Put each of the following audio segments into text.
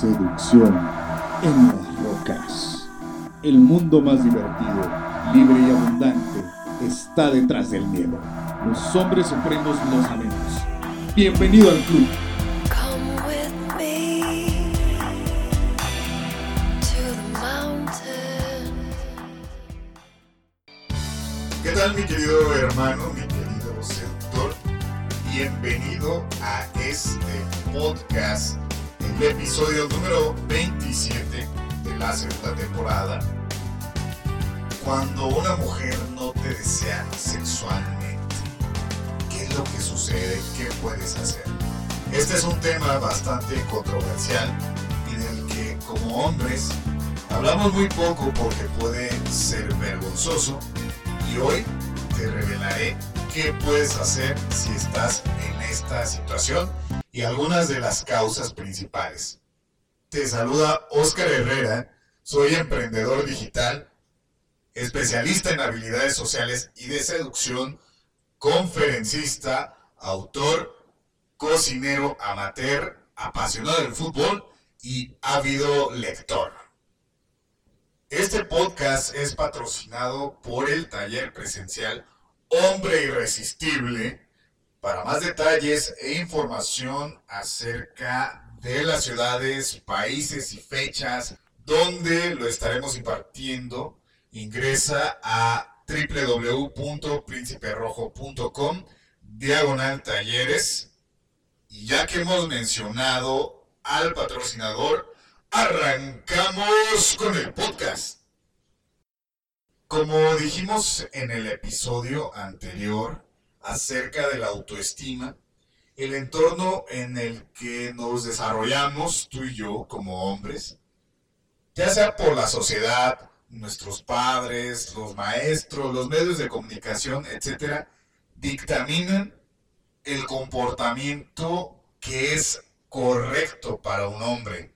Seducción en las rocas. El mundo más divertido, libre y abundante está detrás del miedo. Los hombres supremos lo sabemos. Bienvenido al club. Bastante controversial y del que como hombres hablamos muy poco porque puede ser vergonzoso y hoy te revelaré qué puedes hacer si estás en esta situación y algunas de las causas principales. Te saluda Oscar Herrera, soy emprendedor digital, especialista en habilidades sociales y de seducción, conferencista, autor, cocinero amateur, apasionado del fútbol y ávido lector. Este podcast es patrocinado por el taller presencial Hombre Irresistible. Para más detalles e información acerca de las ciudades, países y fechas donde lo estaremos impartiendo, ingresa a www.principerrojo.com diagonal talleres. Y ya que hemos mencionado al patrocinador, arrancamos con el podcast. Como dijimos en el episodio anterior acerca de la autoestima, el entorno en el que nos desarrollamos tú y yo como hombres, ya sea por la sociedad, nuestros padres, los maestros, los medios de comunicación, etcétera, dictaminan el comportamiento que es correcto para un hombre.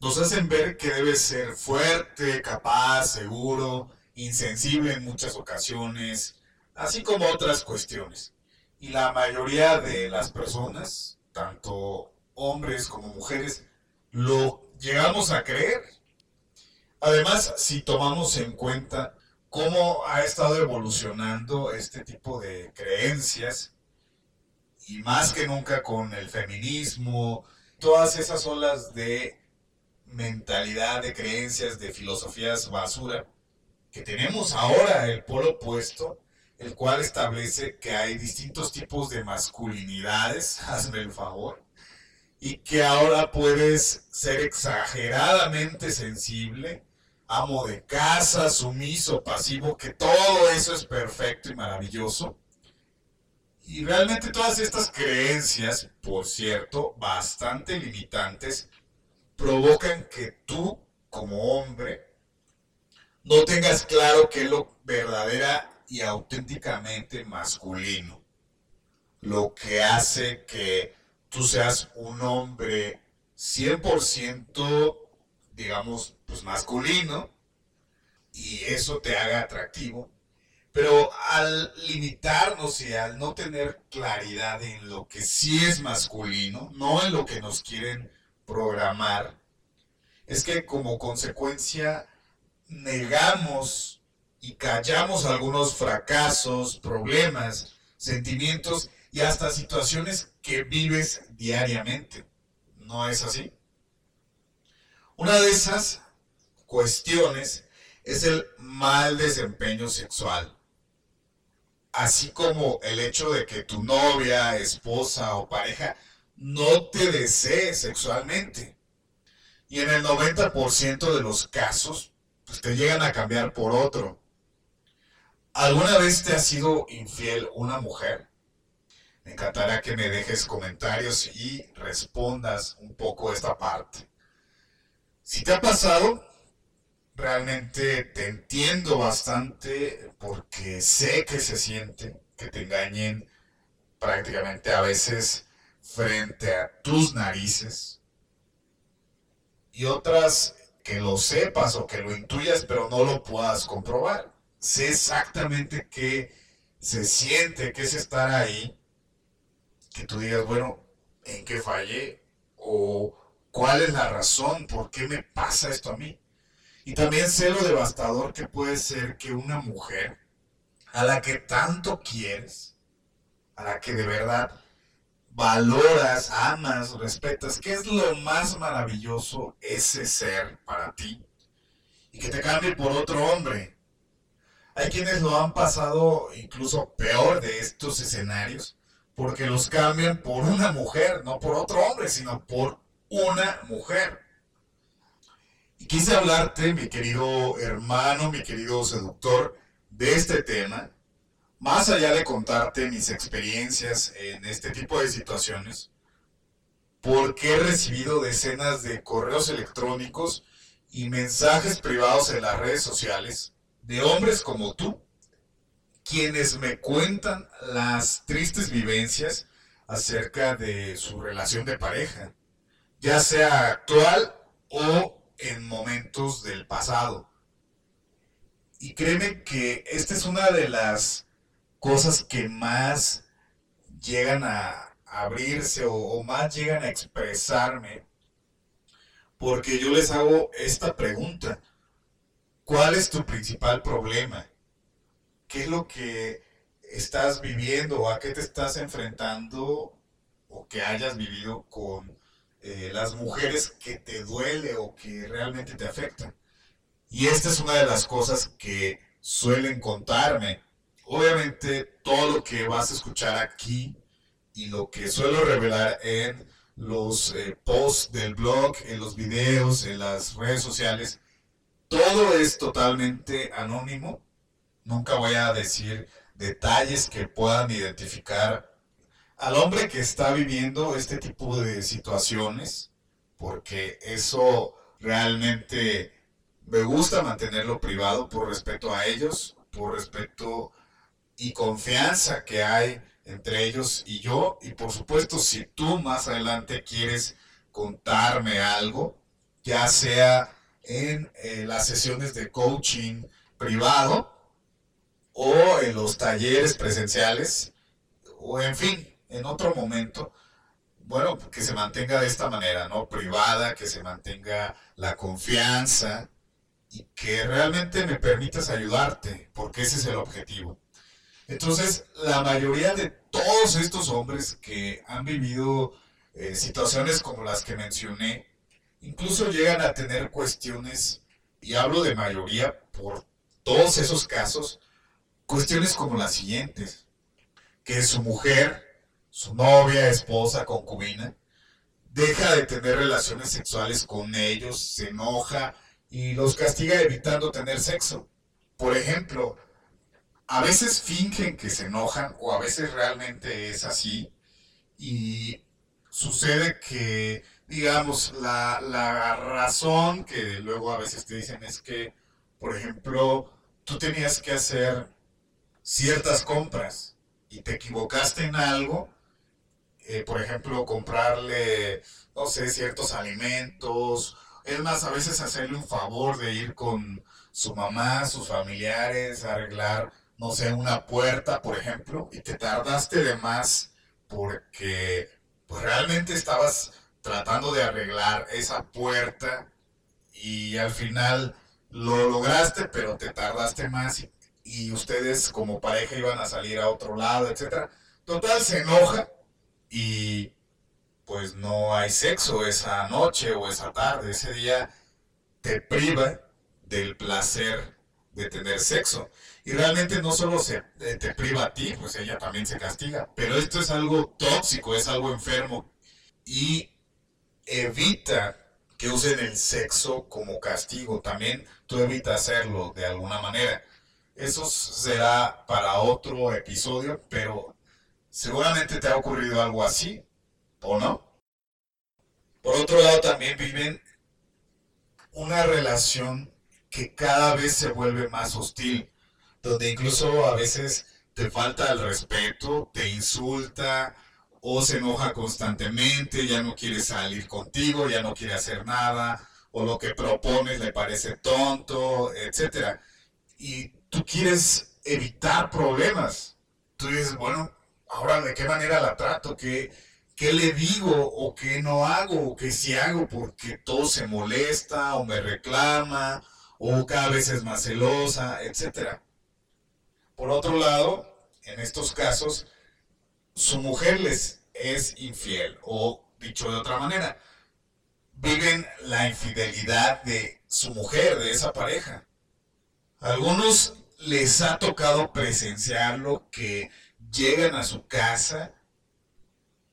Nos hacen ver que debe ser fuerte, capaz, seguro, insensible en muchas ocasiones, así como otras cuestiones. Y la mayoría de las personas, tanto hombres como mujeres, lo llegamos a creer. Además, si tomamos en cuenta cómo ha estado evolucionando este tipo de creencias, y más que nunca con el feminismo, todas esas olas de mentalidad, de creencias, de filosofías basura, que tenemos ahora el polo opuesto, el cual establece que hay distintos tipos de masculinidades, hazme el favor, y que ahora puedes ser exageradamente sensible, amo de casa, sumiso, pasivo, que todo eso es perfecto y maravilloso. Y realmente todas estas creencias, por cierto, bastante limitantes, provocan que tú, como hombre, no tengas claro qué es lo verdadera y auténticamente masculino. Lo que hace que tú seas un hombre 100%, digamos, pues masculino, y eso te haga atractivo. Pero al limitarnos y al no tener claridad en lo que sí es masculino, no en lo que nos quieren programar, es que como consecuencia negamos y callamos algunos fracasos, problemas, sentimientos y hasta situaciones que vives diariamente. ¿No es así? Una de esas cuestiones es el mal desempeño sexual. Así como el hecho de que tu novia, esposa o pareja no te desee sexualmente. Y en el 90% de los casos, pues te llegan a cambiar por otro. ¿Alguna vez te ha sido infiel una mujer? Me encantará que me dejes comentarios y respondas un poco esta parte. Si te ha pasado, realmente te entiendo bastante porque sé que se siente que te engañen prácticamente a veces frente a tus narices y otras que lo sepas o que lo intuyas pero no lo puedas comprobar. Sé exactamente qué se siente, qué es estar ahí, que tú digas, bueno, ¿en qué fallé? O ¿Cuál es la razón? ¿Por qué me pasa esto a mí? Y también sé lo devastador que puede ser que una mujer a la que tanto quieres, a la que de verdad valoras, amas, respetas, ¿qué es lo más maravilloso ese ser para ti? Y que te cambie por otro hombre. Hay quienes lo han pasado incluso peor de estos escenarios, porque los cambian por una mujer, no por otro hombre, sino por una mujer. Quise hablarte, mi querido hermano, mi querido seductor, de este tema, más allá de contarte mis experiencias en este tipo de situaciones, porque he recibido decenas de correos electrónicos y mensajes privados en las redes sociales de hombres como tú, quienes me cuentan las tristes vivencias acerca de su relación de pareja, ya sea actual o momentos del pasado. Y créeme que esta es una de las cosas que más llegan a abrirse o, más llegan a expresarme. Porque yo les hago esta pregunta. ¿Cuál es tu principal problema? ¿Qué es lo que estás viviendo o a qué te estás enfrentando o que hayas vivido con eh, las mujeres que te duele o que realmente te afectan. Y esta es una de las cosas que suelen contarme. Obviamente todo lo que vas a escuchar aquí y lo que suelo revelar en los eh, posts del blog, en los videos, en las redes sociales, todo es totalmente anónimo. Nunca voy a decir detalles que puedan identificar al hombre que está viviendo este tipo de situaciones, porque eso realmente me gusta mantenerlo privado por respeto a ellos, por respeto y confianza que hay entre ellos y yo. Y por supuesto, si tú más adelante quieres contarme algo, ya sea en eh, las sesiones de coaching privado o en los talleres presenciales, o en fin, en otro momento, bueno, que se mantenga de esta manera, ¿no? Privada, que se mantenga la confianza y que realmente me permitas ayudarte, porque ese es el objetivo. Entonces, la mayoría de todos estos hombres que han vivido eh, situaciones como las que mencioné, incluso llegan a tener cuestiones, y hablo de mayoría por todos esos casos, cuestiones como las siguientes, que su mujer su novia, esposa, concubina, deja de tener relaciones sexuales con ellos, se enoja y los castiga evitando tener sexo. Por ejemplo, a veces fingen que se enojan o a veces realmente es así y sucede que, digamos, la, la razón que luego a veces te dicen es que, por ejemplo, tú tenías que hacer ciertas compras y te equivocaste en algo eh, por ejemplo, comprarle, no sé, ciertos alimentos. Es más, a veces hacerle un favor de ir con su mamá, sus familiares, arreglar, no sé, una puerta, por ejemplo, y te tardaste de más porque pues realmente estabas tratando de arreglar esa puerta y al final lo lograste, pero te tardaste más y, y ustedes como pareja iban a salir a otro lado, etcétera. Total, se enoja y pues no hay sexo esa noche o esa tarde, ese día te priva del placer de tener sexo. Y realmente no solo se, eh, te priva a ti, pues ella también se castiga, pero esto es algo tóxico, es algo enfermo y evita que usen el sexo como castigo. También tú evita hacerlo de alguna manera. Eso será para otro episodio, pero Seguramente te ha ocurrido algo así, ¿o no? Por otro lado, también viven una relación que cada vez se vuelve más hostil, donde incluso a veces te falta el respeto, te insulta o se enoja constantemente, ya no quiere salir contigo, ya no quiere hacer nada, o lo que propones le parece tonto, etc. Y tú quieres evitar problemas. Tú dices, bueno, ahora de qué manera la trato, qué, qué le digo o qué no hago o qué sí hago porque todo se molesta o me reclama o cada vez es más celosa, etc. Por otro lado, en estos casos, su mujer les es infiel o dicho de otra manera, viven la infidelidad de su mujer, de esa pareja. A algunos les ha tocado presenciarlo que llegan a su casa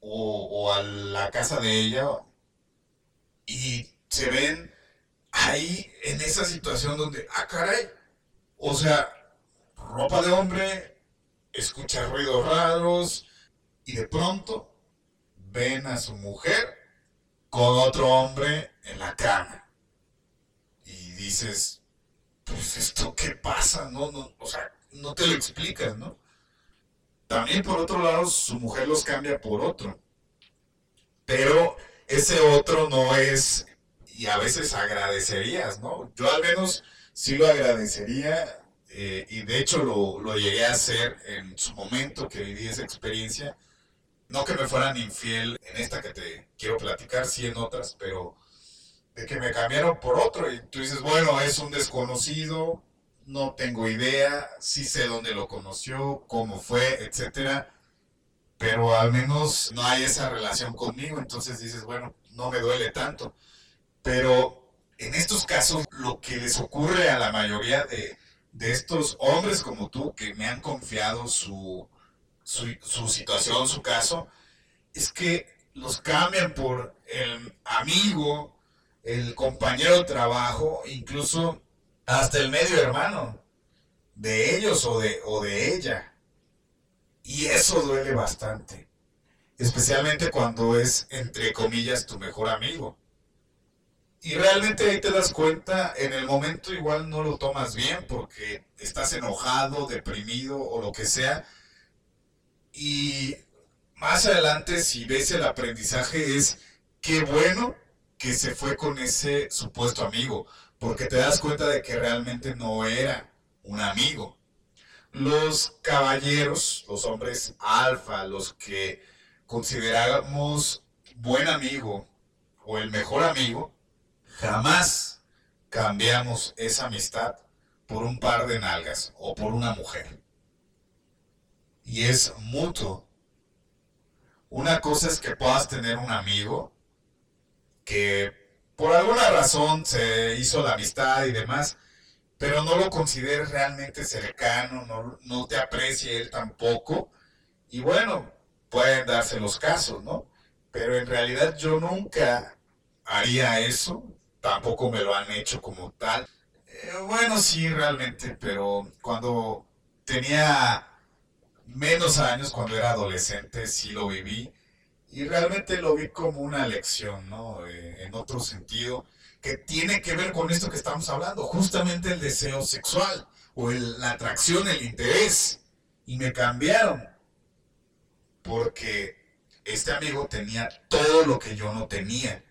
o, a la casa de ella y se ven ahí en esa situación donde, ah, caray, o sea, ropa de hombre, escucha ruidos raros y de pronto ven a su mujer con otro hombre en la cama. Y dices, pues esto qué pasa, no, no, o sea, no te lo explicas, ¿no? También por otro lado, su mujer los cambia por otro. Pero ese otro no es, y a veces agradecerías, ¿no? Yo al menos sí lo agradecería, eh, y de hecho lo, lo llegué a hacer en su momento que viví esa experiencia. No que me fueran infiel en esta que te quiero platicar, sí en otras, pero de que me cambiaron por otro y tú dices, bueno, es un desconocido, no tengo idea, sí sé dónde lo conoció, cómo fue, etcétera, pero al menos no hay esa relación conmigo, entonces dices, bueno, no me duele tanto. Pero en estos casos, lo que les ocurre a la mayoría de, de estos hombres como tú que me han confiado su, su, su situación, su caso, es que los cambian por el amigo, el compañero de trabajo, incluso hasta el medio hermano de ellos o de, o de ella. Y eso duele bastante, especialmente cuando es, entre comillas, tu mejor amigo. Y realmente ahí te das cuenta, en el momento igual no lo tomas bien porque estás enojado, deprimido o lo que sea. Y más adelante, si ves el aprendizaje, es qué bueno que se fue con ese supuesto amigo, porque te das cuenta de que realmente no era un amigo. Los caballeros, los hombres alfa, los que consideramos buen amigo o el mejor amigo, jamás cambiamos esa amistad por un par de nalgas o por una mujer. Y es mutuo. Una cosa es que puedas tener un amigo que por alguna razón se hizo la amistad y demás, pero no lo consideres realmente cercano, no, no te aprecie él tampoco. Y bueno, pueden darse los casos, ¿no? Pero en realidad yo nunca haría eso, tampoco me lo han hecho como tal. Eh, bueno, sí, realmente, pero cuando tenía menos años, cuando era adolescente, sí lo viví. Y realmente lo vi como una lección, ¿no? Eh, en otro sentido, que tiene que ver con esto que estamos hablando, justamente el deseo sexual, o la atracción, el interés. Y me cambiaron, porque este amigo tenía todo lo que yo no tenía.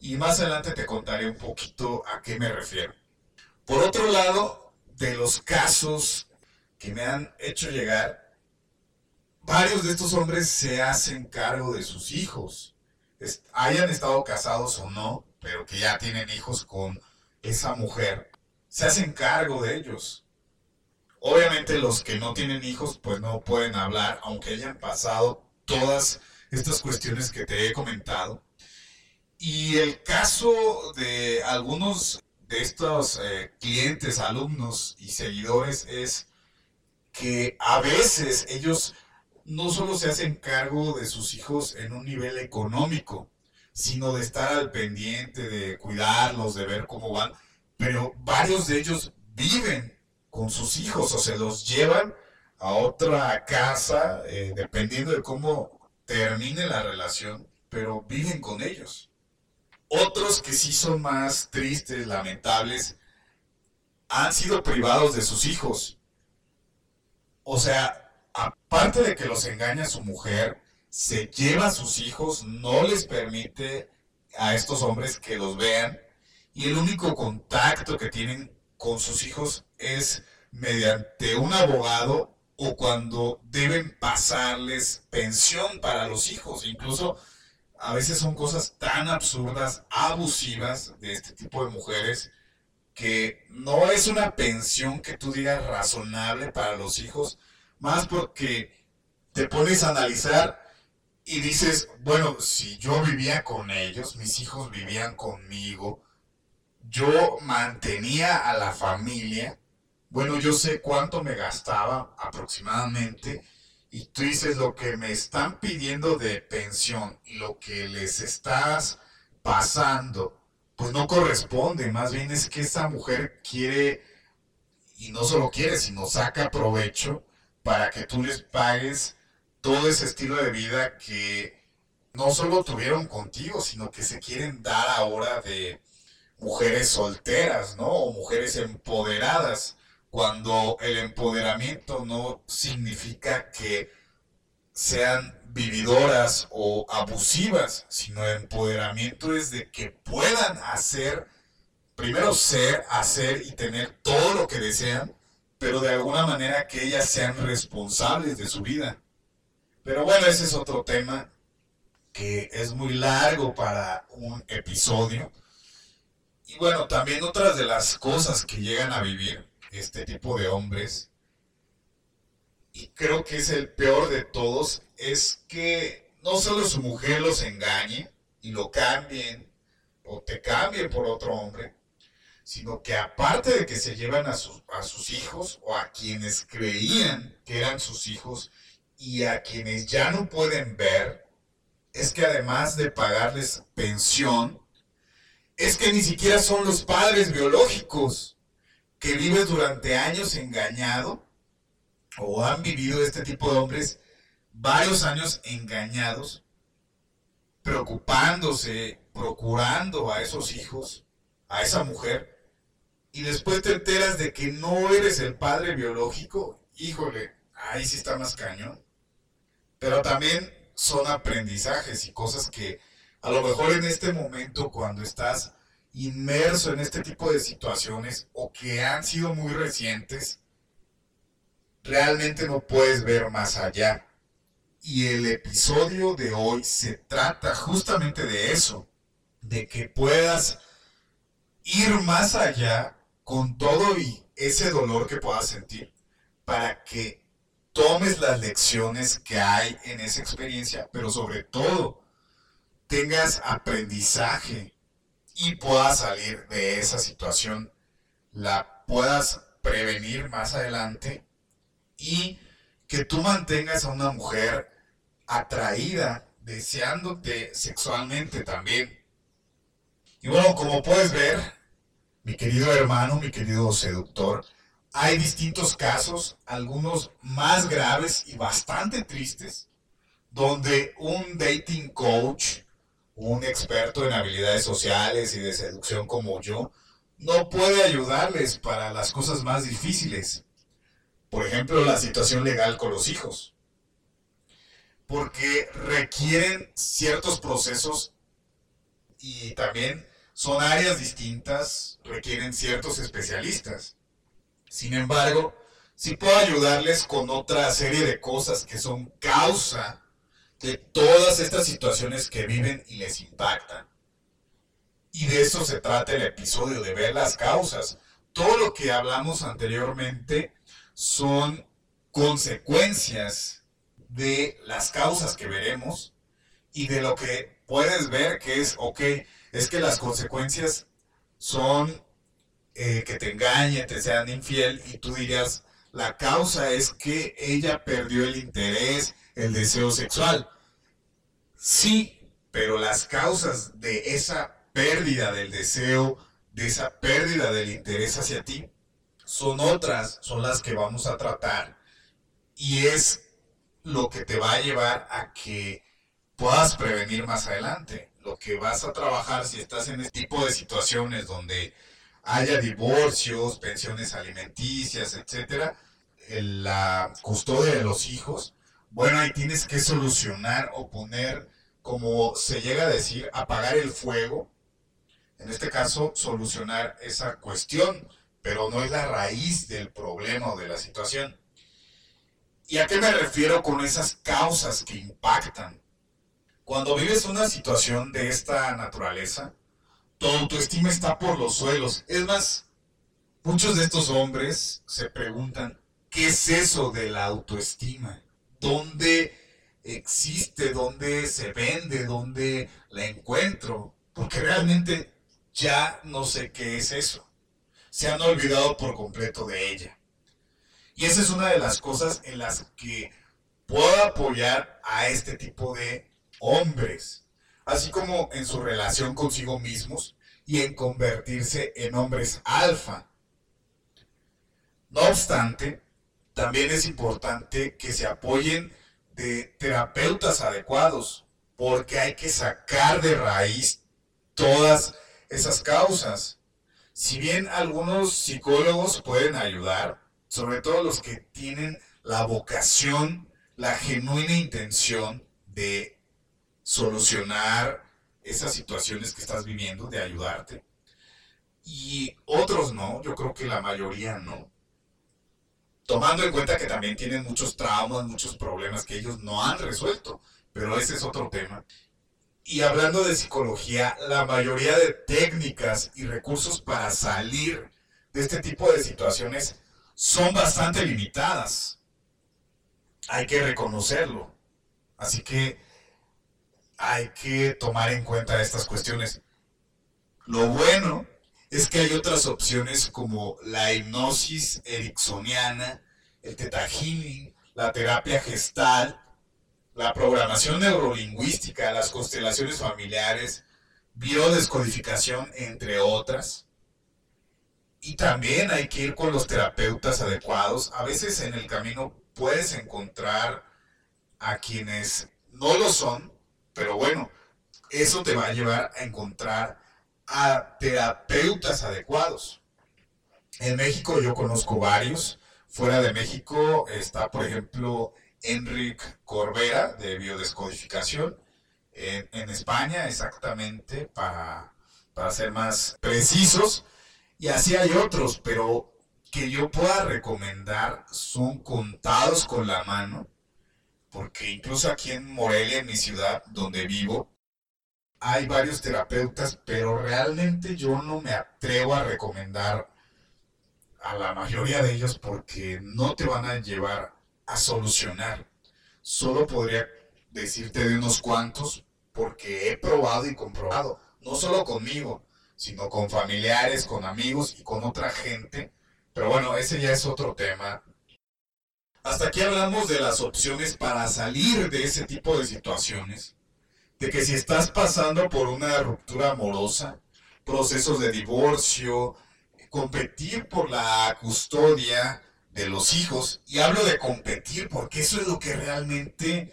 Y más adelante te contaré un poquito a qué me refiero. Por otro lado, de los casos que me han hecho llegar, varios de estos hombres se hacen cargo de sus hijos, hayan estado casados o no, pero que ya tienen hijos con esa mujer, se hacen cargo de ellos. Obviamente los que no tienen hijos pues no pueden hablar, aunque hayan pasado todas estas cuestiones que te he comentado. Y el caso de algunos de estos eh, clientes, alumnos y seguidores es que a veces ellos no solo se hacen cargo de sus hijos en un nivel económico, sino de estar al pendiente, de cuidarlos, de ver cómo van, pero varios de ellos viven con sus hijos o se los llevan a otra casa, eh, dependiendo de cómo termine la relación, pero viven con ellos. Otros que sí son más tristes, lamentables, han sido privados de sus hijos. O sea, aparte de que los engaña su mujer, se lleva a sus hijos, no les permite a estos hombres que los vean y el único contacto que tienen con sus hijos es mediante un abogado o cuando deben pasarles pensión para los hijos. Incluso a veces son cosas tan absurdas, abusivas de este tipo de mujeres, que no es una pensión que tú digas razonable para los hijos, más porque te pones a analizar y dices, bueno, si yo vivía con ellos, mis hijos vivían conmigo, yo mantenía a la familia, bueno, yo sé cuánto me gastaba aproximadamente, y tú dices lo que me están pidiendo de pensión lo que les estás pasando, pues no corresponde, más bien es que esa mujer quiere, y no solo quiere, sino saca provecho para que tú les pagues todo ese estilo de vida que no solo tuvieron contigo, sino que se quieren dar ahora de mujeres solteras, ¿no? O mujeres empoderadas, cuando el empoderamiento no significa que sean vividoras o abusivas, sino el empoderamiento es de que puedan hacer, primero ser, hacer y tener todo lo que desean, pero de alguna manera que ellas sean responsables de su vida. Pero bueno, ese es otro tema que es muy largo para un episodio. Y bueno, también otras de las cosas que llegan a vivir este tipo de hombres, y creo que es el peor de todos, es que no solo su mujer los engañe y lo cambien o te cambien por otro hombre, sino que aparte de que se llevan a sus, a sus hijos o a quienes creían que eran sus hijos y a quienes ya no pueden ver, es que además de pagarles pensión, es que ni siquiera son los padres biológicos que vives durante años engañado o han vivido este tipo de hombres varios años engañados, preocupándose, procurando a esos hijos, a esa mujer, y después te enteras de que no eres el padre biológico, híjole, ahí sí está más cañón. Pero también son aprendizajes y cosas que a lo mejor en este momento cuando estás inmerso en este tipo de situaciones o que han sido muy recientes, realmente no puedes ver más allá. Y el episodio de hoy se trata justamente de eso, de que puedas ir más allá con todo y ese dolor que puedas sentir, para que tomes las lecciones que hay en esa experiencia, pero sobre todo tengas aprendizaje y puedas salir de esa situación, la puedas prevenir más adelante y que tú mantengas a una mujer atraída, deseándote sexualmente también. Y bueno, como puedes ver, mi querido hermano, mi querido seductor, hay distintos casos, algunos más graves y bastante tristes, donde un dating coach, un experto en habilidades sociales y de seducción como yo, no puede ayudarles para las cosas más difíciles. Por ejemplo, la situación legal con los hijos. Porque requieren ciertos procesos y también son áreas distintas, requieren ciertos especialistas. Sin embargo, sí puedo ayudarles con otra serie de cosas que son causa de todas estas situaciones que viven y les impactan. Y de eso se trata el episodio, de ver las causas. Todo lo que hablamos anteriormente son consecuencias de las causas que veremos y de lo que puedes ver que es, ok, es que las consecuencias son eh, que te engañen, te sean infiel y tú dirías, la causa es que ella perdió el interés, el deseo sexual. Sí, pero las causas de esa pérdida del deseo, de esa pérdida del interés hacia ti, son otras, son las que vamos a tratar. Y es lo que te va a llevar a que puedas prevenir más adelante. Lo que vas a trabajar si estás en este tipo de situaciones donde haya divorcios, pensiones alimenticias, etcétera, la custodia de los hijos, bueno, ahí tienes que solucionar o poner, como se llega a decir, apagar el fuego. En este caso, solucionar esa cuestión, pero no es la raíz del problema o de la situación. ¿Y a qué me refiero con esas causas que impactan? Cuando vives una situación de esta naturaleza, tu autoestima está por los suelos. Es más, muchos de estos hombres se preguntan, ¿qué es eso de la autoestima? ¿Dónde existe? ¿Dónde se vende? ¿Dónde la encuentro? Porque realmente ya no sé qué es eso. Se han olvidado por completo de ella. Y esa es una de las cosas en las que puedo apoyar a este tipo de hombres, así como en su relación consigo mismos y en convertirse en hombres alfa. No obstante, también es importante que se apoyen de terapeutas adecuados, porque hay que sacar de raíz todas esas causas. Si bien algunos psicólogos pueden ayudar, sobre todo los que tienen la vocación, la genuina intención de solucionar esas situaciones que estás viviendo, de ayudarte. Y otros no, yo creo que la mayoría no. Tomando en cuenta que también tienen muchos traumas, muchos problemas que ellos no han resuelto, pero ese es otro tema. Y hablando de psicología, la mayoría de técnicas y recursos para salir de este tipo de situaciones son bastante limitadas. Hay que reconocerlo. Así que hay que tomar en cuenta estas cuestiones. Lo bueno es que hay otras opciones como la hipnosis ericksoniana, el teta healing, la terapia gestal, la programación neurolingüística, las constelaciones familiares, biodescodificación, entre otras. Y también hay que ir con los terapeutas adecuados. A veces en el camino puedes encontrar a quienes no lo son, pero bueno, eso te va a llevar a encontrar a terapeutas adecuados. En México yo conozco varios. Fuera de México está, por ejemplo, Enric Corbera de biodescodificación. En, en España, exactamente, para, para ser más precisos. Y así hay otros, pero que yo pueda recomendar son contados con la mano, porque incluso aquí en Morelia, en mi ciudad donde vivo, hay varios terapeutas, pero realmente yo no me atrevo a recomendar a la mayoría de ellos porque no te van a llevar a solucionar. Solo podría decirte de unos cuantos porque he probado y comprobado, no solo conmigo, sino con familiares, con amigos y con otra gente. Pero bueno, ese ya es otro tema. Hasta aquí hablamos de las opciones para salir de ese tipo de situaciones de que si estás pasando por una ruptura amorosa, procesos de divorcio, competir por la custodia de los hijos, y hablo de competir porque eso es lo que realmente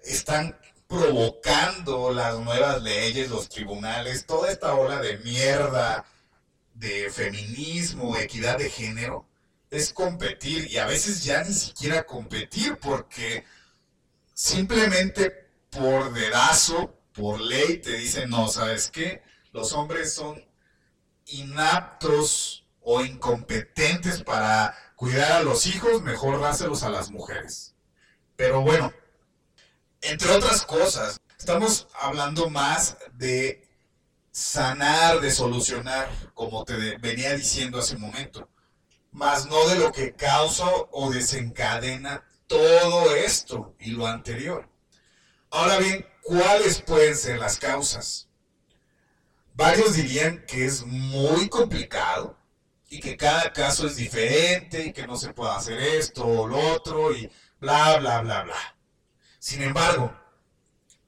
están provocando las nuevas leyes, los tribunales, toda esta ola de mierda de feminismo, equidad de género, es competir y a veces ya ni siquiera competir porque simplemente por dedazo, por ley, te dicen, no, ¿sabes qué? Los hombres son inaptos o incompetentes para cuidar a los hijos, mejor dáselos a las mujeres. Pero bueno, entre otras cosas, estamos hablando más de sanar, de solucionar, como te venía diciendo hace un momento, más no de lo que causa o desencadena todo esto y lo anterior. Ahora bien, ¿cuáles pueden ser las causas? Varios dirían que es muy complicado y que cada caso es diferente y que no se puede hacer esto o lo otro y bla, bla, bla, bla. Sin embargo,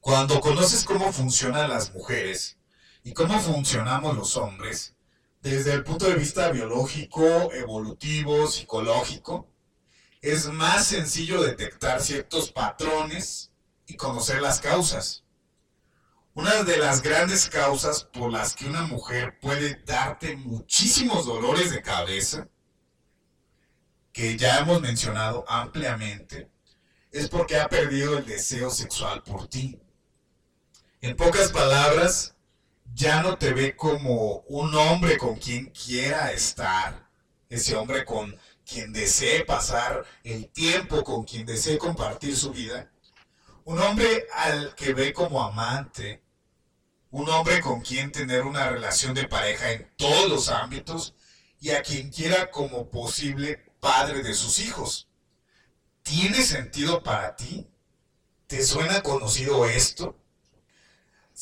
cuando conoces cómo funcionan las mujeres y cómo funcionamos los hombres, desde el punto de vista biológico, evolutivo, psicológico, es más sencillo detectar ciertos patrones y conocer las causas. Una de las grandes causas por las que una mujer puede darte muchísimos dolores de cabeza, que ya hemos mencionado ampliamente, es porque ha perdido el deseo sexual por ti. En pocas palabras, ya no te ve como un hombre con quien quiera estar, ese hombre con quien desee pasar el tiempo, con quien desee compartir su vida, Un hombre al que ve como amante, un hombre con quien tener una relación de pareja en todos los ámbitos y a quien quiera como posible padre de sus hijos. ¿Tiene sentido para ti? ¿Te suena conocido esto?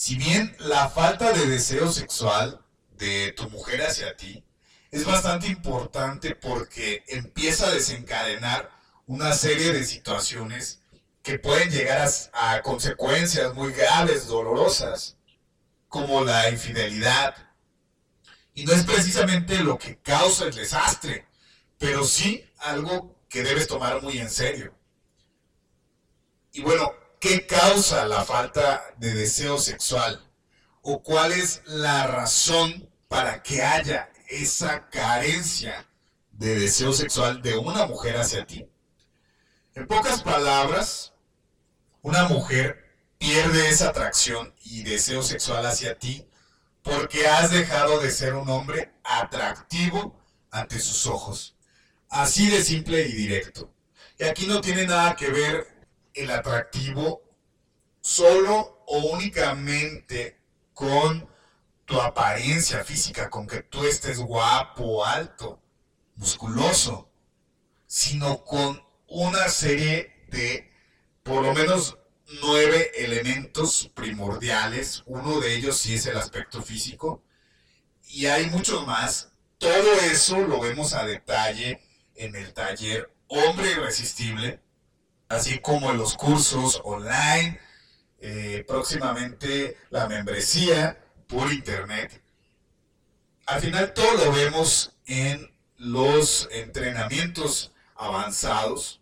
Si bien la falta de deseo sexual de tu mujer hacia ti es bastante importante porque empieza a desencadenar una serie de situaciones que pueden llegar a, consecuencias muy graves, dolorosas, como la infidelidad. Y no es precisamente lo que causa el desastre, pero sí algo que debes tomar muy en serio. Y bueno, ¿qué causa la falta de deseo sexual? ¿O cuál es la razón para que haya esa carencia de deseo sexual de una mujer hacia ti? En pocas palabras, una mujer pierde esa atracción y deseo sexual hacia ti porque has dejado de ser un hombre atractivo ante sus ojos. Así de simple y directo. Y aquí no tiene nada que ver el atractivo solo o únicamente con tu apariencia física, con que tú estés guapo, alto, musculoso, sino con una serie de por lo menos nueve elementos primordiales. Uno de ellos sí es el aspecto físico. Y hay muchos más. Todo eso lo vemos a detalle en el taller Hombre Irresistible, así como los cursos online, eh, próximamente la membresía por internet. Al final todo lo vemos en los entrenamientos avanzados.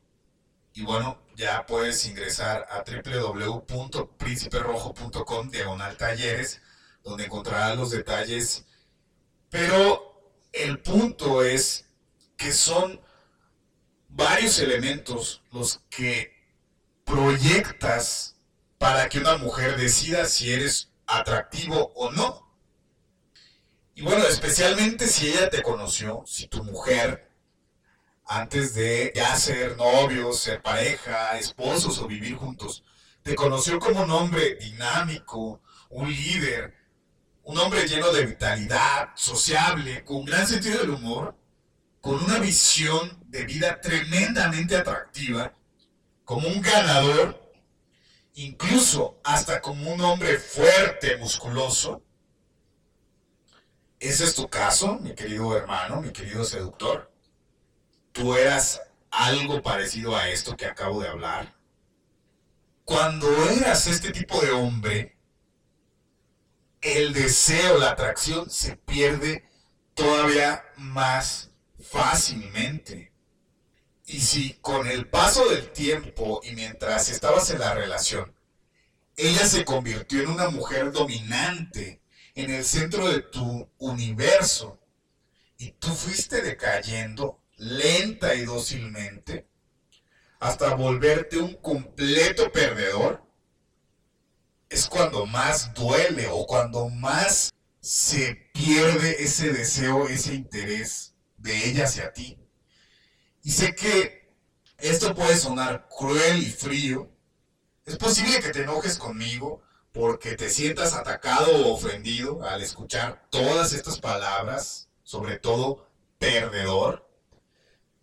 Y bueno, ya puedes ingresar a www.principerrojo.com diagonal talleres, donde encontrarás los detalles. Pero el punto es que son varios elementos los que proyectas para que una mujer decida si eres atractivo o no. Y bueno, especialmente si ella te conoció, si tu mujer, antes de ya ser novios, ser pareja, esposos o vivir juntos, te conoció como un hombre dinámico, un líder, un hombre lleno de vitalidad, sociable, con gran sentido del humor, con una visión de vida tremendamente atractiva, como un ganador, incluso hasta como un hombre fuerte, musculoso. ¿Ese es tu caso, mi querido hermano, mi querido seductor? ¿Tú eras algo parecido a esto que acabo de hablar? Cuando eras este tipo de hombre, el deseo, la atracción se pierde todavía más fácilmente. Y si con el paso del tiempo y mientras estabas en la relación, ella se convirtió en una mujer dominante en el centro de tu universo y tú fuiste decayendo lenta y dócilmente hasta volverte un completo perdedor, es cuando más duele o cuando más se pierde ese deseo, ese interés de ella hacia ti. Y sé que esto puede sonar cruel y frío. Es posible que te enojes conmigo porque te sientas atacado o ofendido al escuchar todas estas palabras, sobre todo perdedor.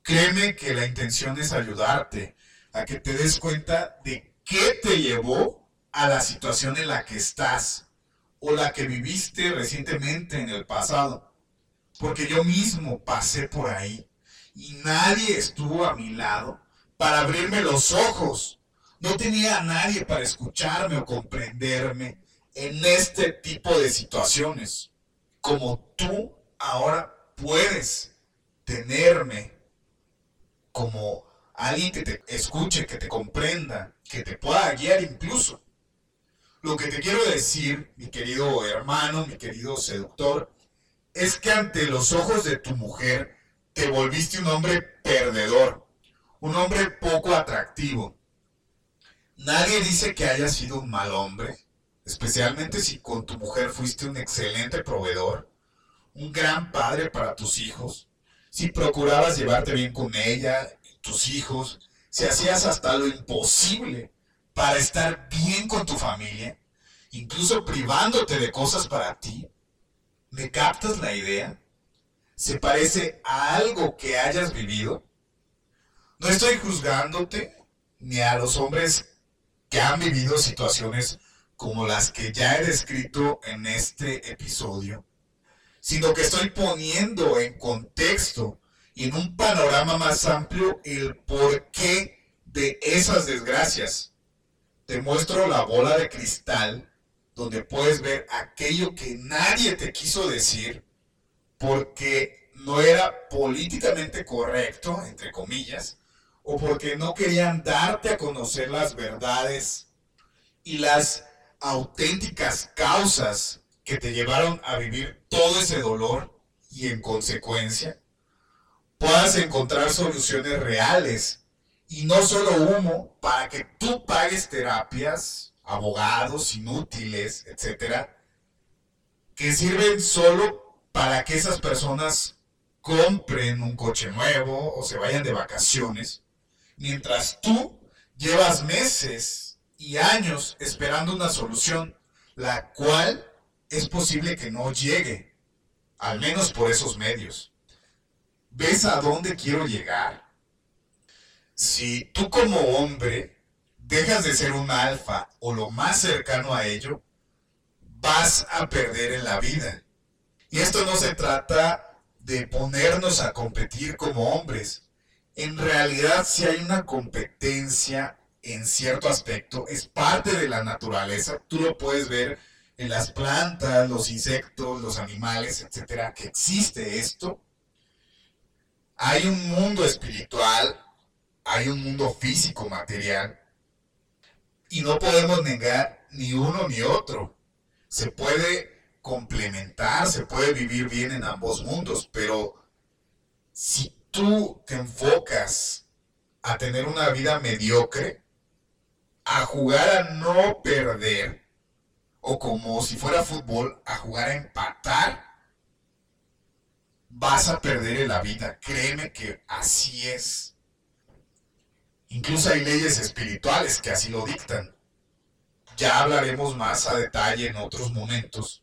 Créeme que la intención es ayudarte a que te des cuenta de qué te llevó a la situación en la que estás o la que viviste recientemente en el pasado porque yo mismo pasé por ahí y nadie estuvo a mi lado para abrirme los ojos. No tenía a nadie para escucharme o comprenderme en este tipo de situaciones, como tú ahora puedes tenerme como alguien que te escuche, que te comprenda, que te pueda guiar incluso. Lo que te quiero decir, mi querido hermano, mi querido seductor, es que ante los ojos de tu mujer te volviste un hombre perdedor, un hombre poco atractivo. Nadie dice que hayas sido un mal hombre, especialmente si con tu mujer fuiste un excelente proveedor, un gran padre para tus hijos, si procurabas llevarte bien con ella, tus hijos, si hacías hasta lo imposible para estar bien con tu familia, incluso privándote de cosas para ti. ¿Me captas la idea? ¿Se parece a algo que hayas vivido? No estoy juzgándote ni a los hombres que han vivido situaciones como las que ya he descrito en este episodio, sino que estoy poniendo en contexto y en un panorama más amplio el porqué de esas desgracias. Te muestro la bola de cristal donde puedes ver aquello que nadie te quiso decir porque no era políticamente correcto, entre comillas, o porque no querían darte a conocer las verdades y las auténticas causas que te llevaron a vivir todo ese dolor y en consecuencia puedas encontrar soluciones reales. Y no solo humo para que tú pagues terapias, abogados inútiles, etcétera, que sirven solo para que esas personas compren un coche nuevo o se vayan de vacaciones mientras tú llevas meses y años esperando una solución, la cual es posible que no llegue, al menos por esos medios. ¿Ves a dónde quiero llegar? Si tú como hombre dejas de ser un alfa o lo más cercano a ello, vas a perder en la vida. Y esto no se trata de ponernos a competir como hombres, en realidad si hay una competencia en cierto aspecto, es parte de la naturaleza, tú lo puedes ver en las plantas, los insectos, los animales, etcétera, que existe esto. Hay un mundo espiritual, hay un mundo físico, material, y no podemos negar ni uno ni otro. Se puede complementar, se puede vivir bien en ambos mundos, pero si tú te enfocas a tener una vida mediocre, a jugar a no perder, o como si fuera fútbol, a jugar a empatar, vas a perder la vida. Créeme que así es. Incluso hay leyes espirituales que así lo dictan. Ya hablaremos más a detalle en otros momentos,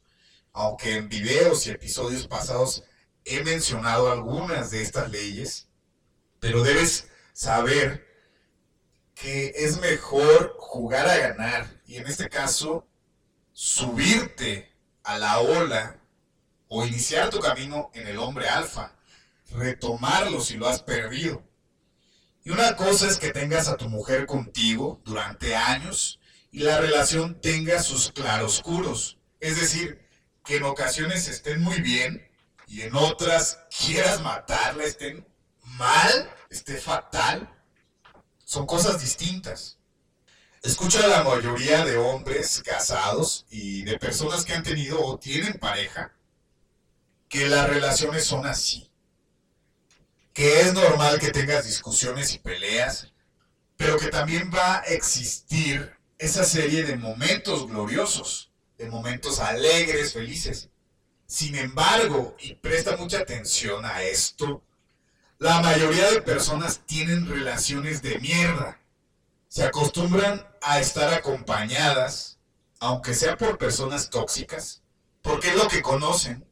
aunque en videos y episodios pasados he mencionado algunas de estas leyes, pero debes saber que es mejor jugar a ganar y en este caso subirte a la ola o iniciar tu camino en el hombre alfa, retomarlo si lo has perdido. Y una cosa es que tengas a tu mujer contigo durante años y la relación tenga sus claroscuros, es decir, que en ocasiones estén muy bien y en otras quieras matarla, estén mal, esté fatal. Son cosas distintas. Escucha a la mayoría de hombres casados y de personas que han tenido o tienen pareja que las relaciones son así. Que es normal que tengas discusiones y peleas, pero que también va a existir esa serie de momentos gloriosos, de momentos alegres, felices. Sin embargo, y presta mucha atención a esto, la mayoría de personas tienen relaciones de mierda. Se acostumbran a estar acompañadas, aunque sea por personas tóxicas, porque es lo que conocen,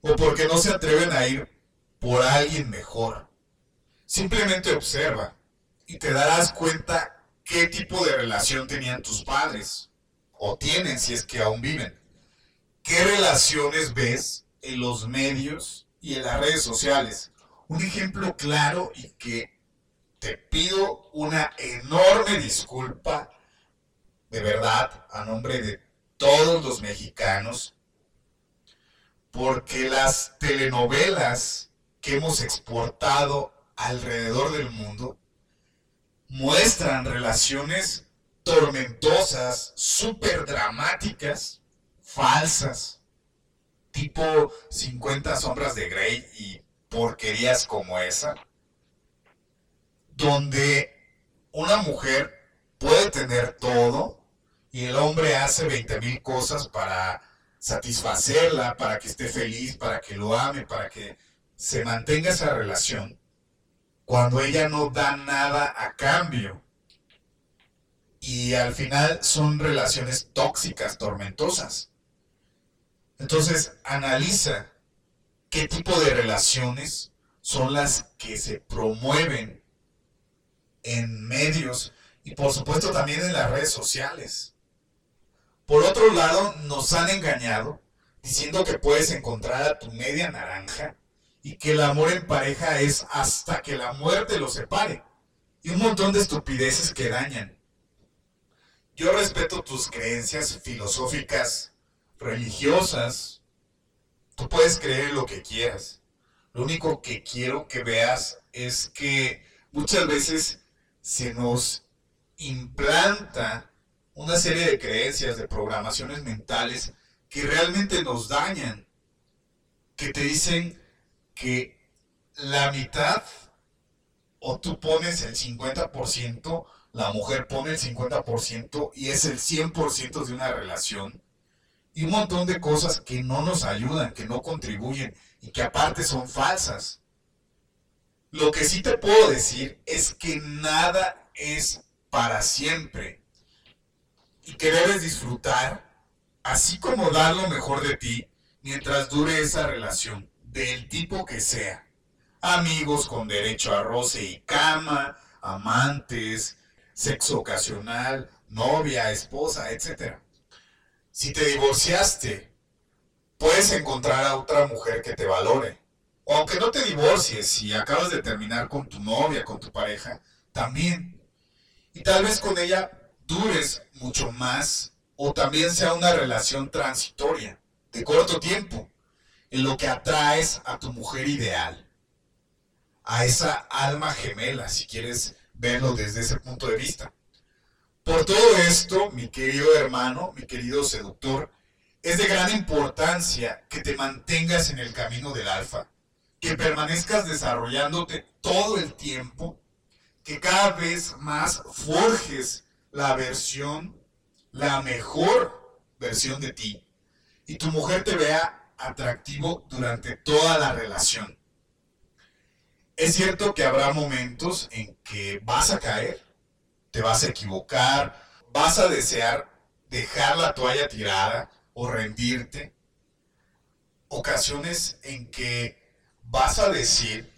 o porque no se atreven a ir por alguien mejor. Simplemente observa y te darás cuenta qué tipo de relación tenían tus padres, o tienen si es que aún viven. ¿Qué relaciones ves en los medios y en las redes sociales? Un ejemplo claro y que te pido una enorme disculpa, de verdad, a nombre de todos los mexicanos, porque las telenovelas que hemos exportado alrededor del mundo muestran relaciones tormentosas, súper dramáticas, falsas, tipo 50 sombras de Grey y porquerías como esa, donde una mujer puede tener todo y el hombre hace 20 mil cosas para satisfacerla, para que esté feliz, para que lo ame, para que se mantenga esa relación, cuando ella no da nada a cambio. Y al final son relaciones tóxicas, tormentosas. Entonces, analiza qué tipo de relaciones son las que se promueven en medios y por supuesto también en las redes sociales. Por otro lado, nos han engañado diciendo que puedes encontrar a tu media naranja y que el amor en pareja es hasta que la muerte los separe. Y un montón de estupideces que dañan. Yo respeto tus creencias filosóficas, religiosas. Tú puedes creer lo que quieras. Lo único que quiero que veas es que muchas veces se nos implanta una serie de creencias, de programaciones mentales que realmente nos dañan, que te dicen que la mitad o tú pones el 50%, la mujer pone el 50% y es el 100% de una relación. Y un montón de cosas que no nos ayudan, que no contribuyen y que aparte son falsas. Lo que sí te puedo decir es que nada es para siempre y que debes disfrutar, así como dar lo mejor de ti mientras dure esa relación, del tipo que sea. Amigos con derecho a roce y cama, amantes, sexo ocasional, novia, esposa, etc. Si te divorciaste, puedes encontrar a otra mujer que te valore. O aunque no te divorcies y acabas de terminar con tu novia, con tu pareja, también. Y tal vez con ella dures mucho más o también sea una relación transitoria, de corto tiempo, en lo que atraes a tu mujer ideal, a esa alma gemela, si quieres verlo desde ese punto de vista. Por todo esto, mi querido hermano, mi querido seductor, es de gran importancia que te mantengas en el camino del alfa, que permanezcas desarrollándote todo el tiempo, que cada vez más forjes la versión, la mejor versión de ti, y tu mujer te vea atractivo durante toda la relación. Es cierto que habrá momentos en que vas a caer, te vas a equivocar, vas a desear dejar la toalla tirada o rendirte. Ocasiones en que vas a decir,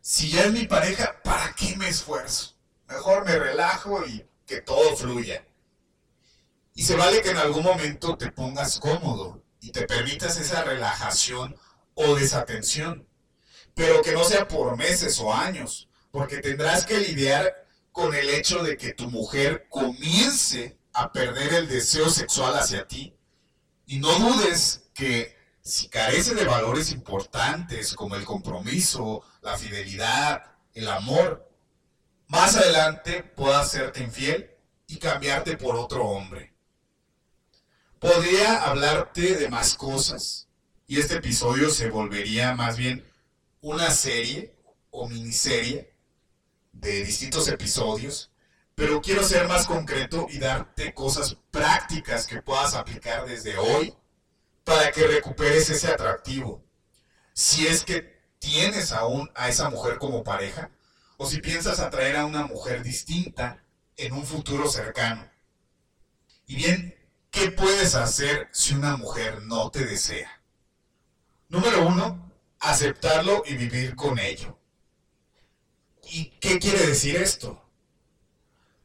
si ya es mi pareja, ¿para qué me esfuerzo? Mejor me relajo y que todo fluya. Y se vale que en algún momento te pongas cómodo y te permitas esa relajación o desatención, pero que no sea por meses o años, porque tendrás que lidiar con el hecho de que tu mujer comience a perder el deseo sexual hacia ti. Y no dudes que si carece de valores importantes como el compromiso, la fidelidad, el amor, más adelante pueda hacerte infiel y cambiarte por otro hombre. Podría hablarte de más cosas y este episodio se volvería más bien una serie o miniserie de distintos episodios, pero quiero ser más concreto y darte cosas prácticas que puedas aplicar desde hoy para que recuperes ese atractivo. Si es que tienes aún a esa mujer como pareja, o si piensas atraer a una mujer distinta en un futuro cercano. Y bien, ¿qué puedes hacer si una mujer no te desea? Número uno, aceptarlo y vivir con ello. ¿Y qué quiere decir esto?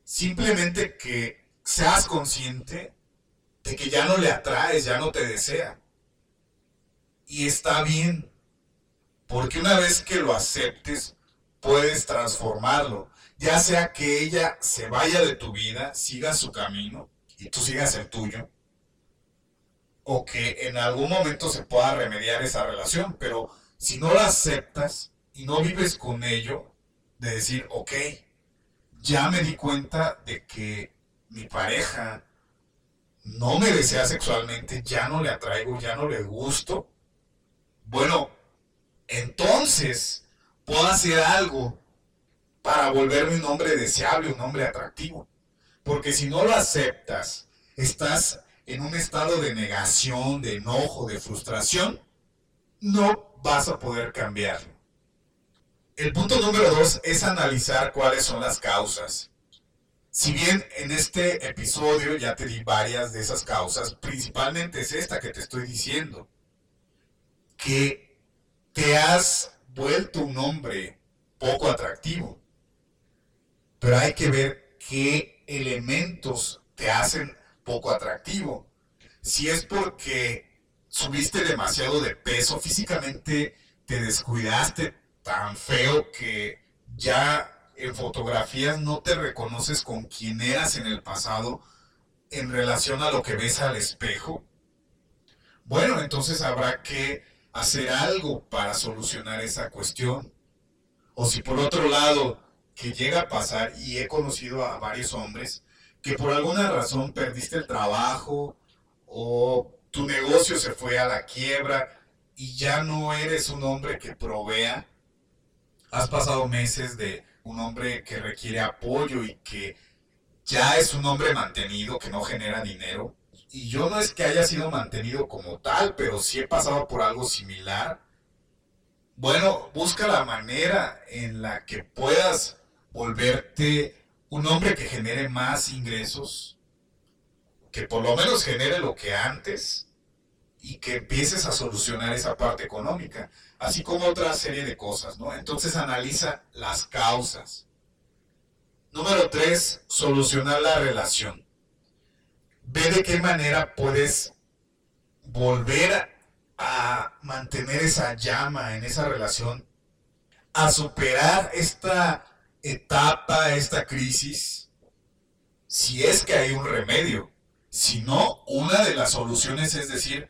Simplemente que seas consciente de que ya no le atraes, ya no te desea. Y está bien, porque una vez que lo aceptes, puedes transformarlo. Ya sea que ella se vaya de tu vida, siga su camino y tú sigas el tuyo. O que en algún momento se pueda remediar esa relación. Pero si no la aceptas y no vives con ello, de decir, ok, ya me di cuenta de que mi pareja no me desea sexualmente, ya no le atraigo, ya no le gusto. Bueno, entonces puedo hacer algo para volverme un hombre deseable, un hombre atractivo. Porque si no lo aceptas, estás en un estado de negación, de enojo, de frustración, no vas a poder cambiarlo. El punto número dos es analizar cuáles son las causas. Si bien en este episodio ya te di varias de esas causas, principalmente es esta que te estoy diciendo, que te has vuelto un hombre poco atractivo. Pero hay que ver qué elementos te hacen poco atractivo. Si es porque subiste demasiado de peso, físicamente te descuidaste tan feo que ya en fotografías no te reconoces con quien eras en el pasado en relación a lo que ves al espejo. Bueno, entonces habrá que hacer algo para solucionar esa cuestión. O si por otro lado, que llega a pasar, y he conocido a varios hombres, que por alguna razón perdiste el trabajo o tu negocio se fue a la quiebra y ya no eres un hombre que provea. Has pasado meses de un hombre que requiere apoyo y que ya es un hombre mantenido, que no genera dinero. Y yo no es que haya sido mantenido como tal, pero sí he pasado por algo similar. Bueno, busca la manera en la que puedas volverte un hombre que genere más ingresos, que por lo menos genere lo que antes y que empieces a solucionar esa parte económica, así como otra serie de cosas, ¿no? Entonces analiza las causas. Número tres, solucionar la relación. Ve de qué manera puedes volver a mantener esa llama en esa relación, a superar esta etapa, esta crisis, si es que hay un remedio. Si no, una de las soluciones es decir,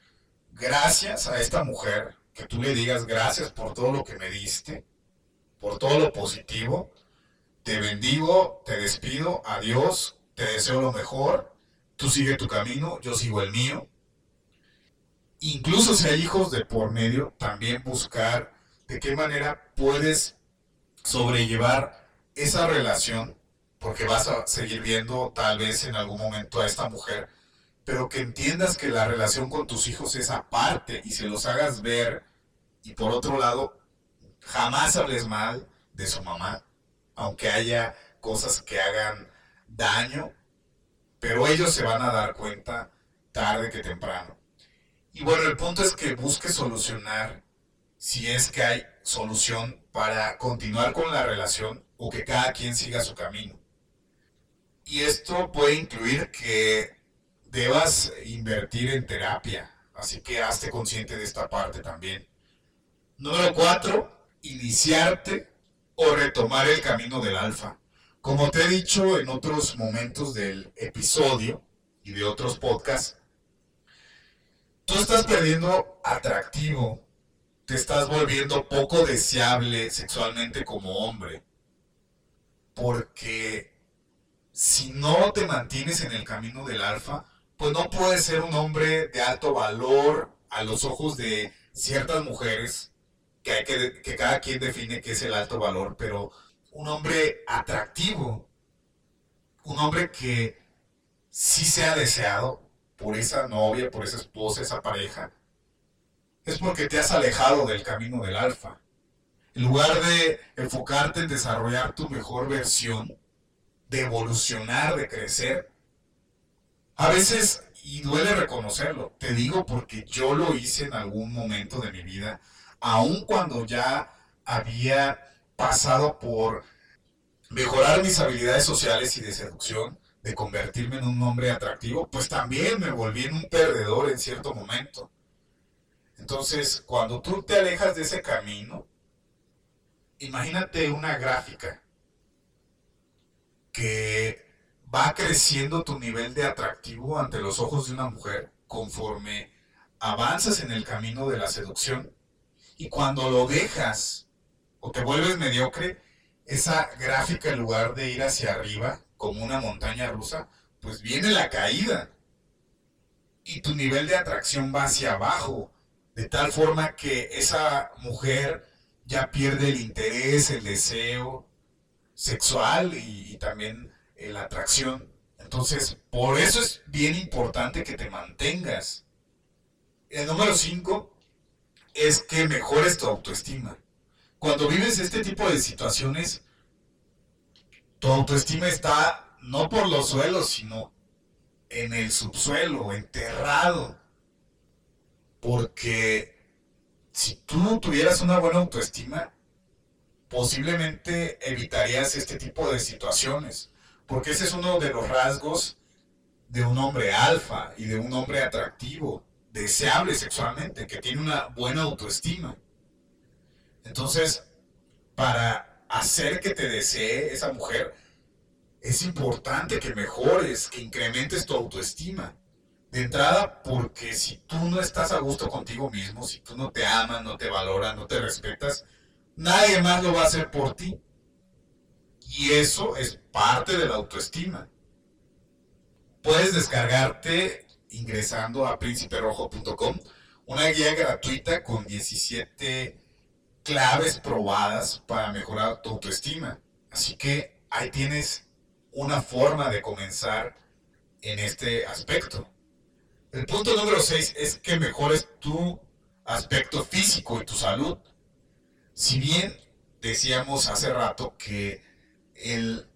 gracias a esta mujer, que tú le digas gracias por todo lo que me diste, por todo lo positivo, te bendigo, te despido, adiós, te deseo lo mejor, tú sigue tu camino, yo sigo el mío. Incluso si hay hijos de por medio, también buscar de qué manera puedes sobrellevar esa relación, porque vas a seguir viendo tal vez en algún momento a esta mujer pero que entiendas que la relación con tus hijos es aparte y se los hagas ver. Y por otro lado, jamás hables mal de su mamá, aunque haya cosas que hagan daño, pero ellos se van a dar cuenta tarde que temprano. Y bueno, el punto es que busques solucionar si es que hay solución para continuar con la relación o que cada quien siga su camino. Y esto puede incluir que debas invertir en terapia. Así que hazte consciente de esta parte también. Número cuatro, iniciarte o retomar el camino del alfa. Como te he dicho en otros momentos del episodio y de otros podcasts, tú estás perdiendo atractivo, te estás volviendo poco deseable sexualmente como hombre, porque si no te mantienes en el camino del alfa, pues no puede ser un hombre de alto valor a los ojos de ciertas mujeres, que, hay que, que cada quien define qué es el alto valor, pero un hombre atractivo, un hombre que sí sea deseado por esa novia, por esa esposa, esa pareja, es porque te has alejado del camino del alfa. En lugar de enfocarte en desarrollar tu mejor versión, de evolucionar, de crecer, a veces, y duele reconocerlo, te digo porque yo lo hice en algún momento de mi vida, aun cuando ya había pasado por mejorar mis habilidades sociales y de seducción, de convertirme en un hombre atractivo, pues también me volví en un perdedor en cierto momento. Entonces, cuando tú te alejas de ese camino, imagínate una gráfica que va creciendo tu nivel de atractivo ante los ojos de una mujer conforme avanzas en el camino de la seducción. Y cuando lo dejas o te vuelves mediocre, esa gráfica en lugar de ir hacia arriba como una montaña rusa, pues viene la caída. Y tu nivel de atracción va hacia abajo, de tal forma que esa mujer ya pierde el interés, el deseo sexual y, y también la atracción. Entonces, por eso es bien importante que te mantengas. El número 5 es que mejores tu autoestima. Cuando vives este tipo de situaciones, tu autoestima está no por los suelos, sino en el subsuelo, enterrado. Porque si tú tuvieras una buena autoestima, posiblemente evitarías este tipo de situaciones. Porque ese es uno de los rasgos de un hombre alfa y de un hombre atractivo, deseable sexualmente, que tiene una buena autoestima. Entonces, para hacer que te desee esa mujer, es importante que mejores, que incrementes tu autoestima. De entrada, porque si tú no estás a gusto contigo mismo, si tú no te amas, no te valoras, no te respetas, nadie más lo va a hacer por ti. Y eso es parte de la autoestima. Puedes descargarte ingresando a prínciperojo.com una guía gratuita con 17 claves probadas para mejorar tu autoestima. Así que ahí tienes una forma de comenzar en este aspecto. El punto número 6 es que mejores tu aspecto físico y tu salud. Si bien decíamos hace rato que el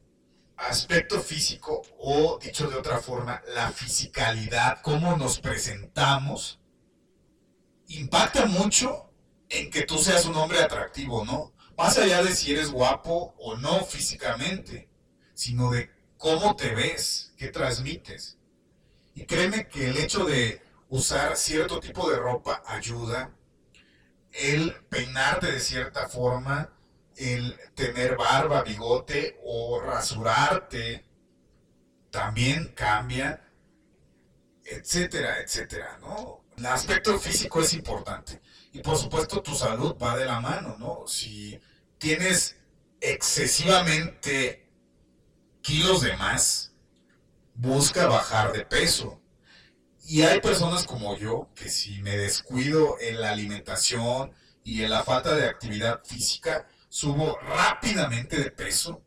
aspecto físico, o dicho de otra forma, la fisicalidad, cómo nos presentamos, impacta mucho en que tú seas un hombre atractivo, ¿no? Más allá de si eres guapo o no físicamente, sino de cómo te ves, qué transmites. Y créeme que el hecho de usar cierto tipo de ropa ayuda, el peinarte de cierta forma, el tener barba, bigote o rasurarte también cambia, etcétera, etcétera, ¿no? El aspecto físico es importante. Y por supuesto tu salud va de la mano, ¿no? Si tienes excesivamente kilos de más, busca bajar de peso. Y hay personas como yo que si me descuido en la alimentación y en la falta de actividad física, subo rápidamente de peso,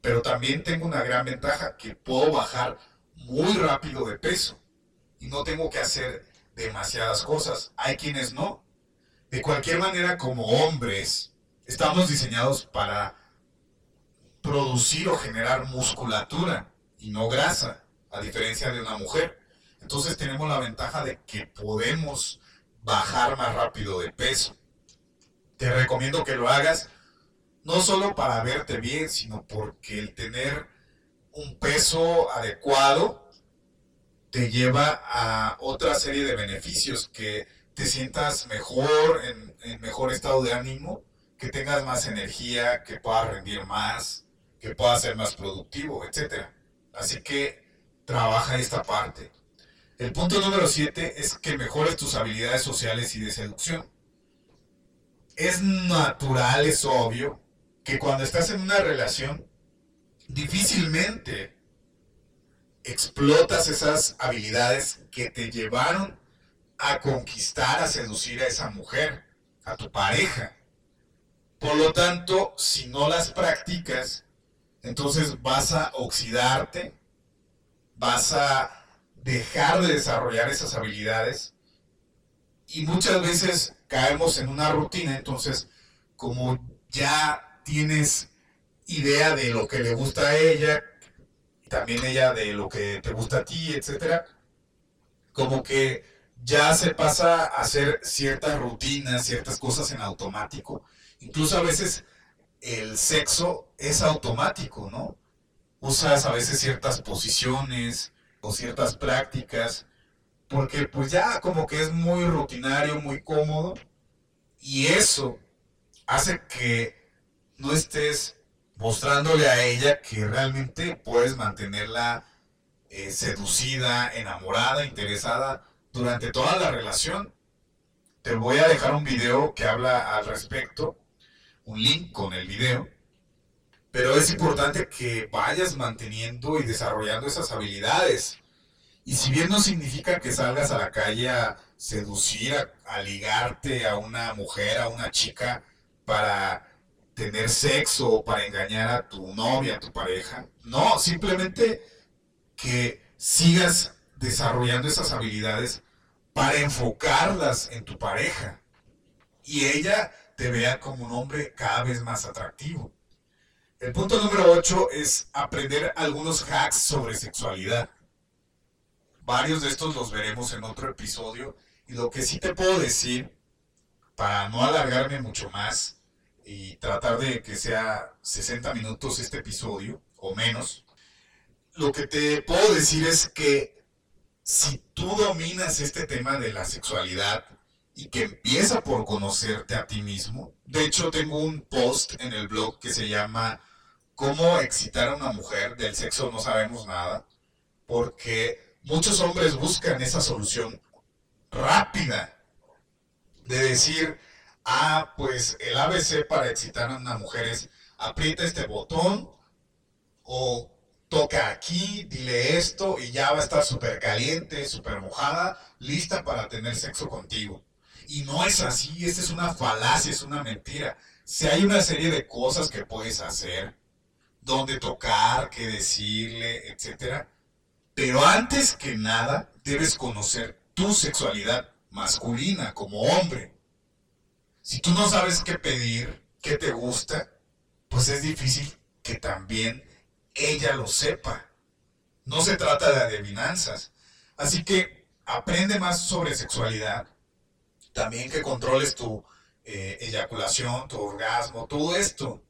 pero también tengo una gran ventaja que puedo bajar muy rápido de peso y no tengo que hacer demasiadas cosas. Hay quienes no. De cualquier manera, como hombres, estamos diseñados para producir o generar musculatura y no grasa, a diferencia de una mujer. Entonces tenemos la ventaja de que podemos bajar más rápido de peso te recomiendo que lo hagas, no solo para verte bien, sino porque el tener un peso adecuado te lleva a otra serie de beneficios, que te sientas mejor, en, mejor estado de ánimo, que tengas más energía, que puedas rendir más, que puedas ser más productivo, etc. Así que trabaja esta parte. El punto número 7 es que mejores tus habilidades sociales y de seducción es natural, es obvio, que cuando estás en una relación, difícilmente explotas esas habilidades que te llevaron a conquistar, a seducir a esa mujer, a tu pareja. Por lo tanto, si no las practicas, entonces vas a oxidarte, vas a dejar de desarrollar esas habilidades y muchas veces caemos en una rutina, entonces como ya tienes idea de lo que le gusta a ella, también ella de lo que te gusta a ti, etcétera, como que ya se pasa a hacer ciertas rutinas, ciertas cosas en automático. Incluso a veces el sexo es automático, ¿no? Usas a veces ciertas posiciones o ciertas prácticas porque pues ya como que es muy rutinario, muy cómodo, y eso hace que no estés mostrándole a ella que realmente puedes mantenerla eh, seducida, enamorada, interesada durante toda la relación. Te voy a dejar un video que habla al respecto, un link con el video, pero es importante que vayas manteniendo y desarrollando esas habilidades y si bien no significa que salgas a la calle a seducir, a, ligarte a una mujer, a una chica para tener sexo o para engañar a tu novia, a tu pareja. No, simplemente que sigas desarrollando esas habilidades para enfocarlas en tu pareja y ella te vea como un hombre cada vez más atractivo. El punto número 8 es aprender algunos hacks sobre sexualidad. Varios de estos los veremos en otro episodio. Y lo que sí te puedo decir, para no alargarme mucho más y tratar de que sea 60 minutos este episodio o menos, lo que te puedo decir es que si tú dominas este tema de la sexualidad y que empieza por conocerte a ti mismo, de hecho tengo un post en el blog que se llama cómo excitar a una mujer, del sexo no sabemos nada, porque muchos hombres buscan esa solución rápida de decir, ah, pues el ABC para excitar a una mujer es aprieta este botón o toca aquí, dile esto y ya va a estar súper caliente, súper mojada, lista para tener sexo contigo. Y no es así, esta es una falacia, es una mentira. Si hay una serie de cosas que puedes hacer, dónde tocar, qué decirle, etc. Pero antes que nada, debes conocer tu sexualidad masculina como hombre. Si tú no sabes qué pedir, qué te gusta, pues es difícil que también ella lo sepa. No se trata de adivinanzas. Así que aprende más sobre sexualidad. También que controles tu eh, eyaculación, tu orgasmo, todo esto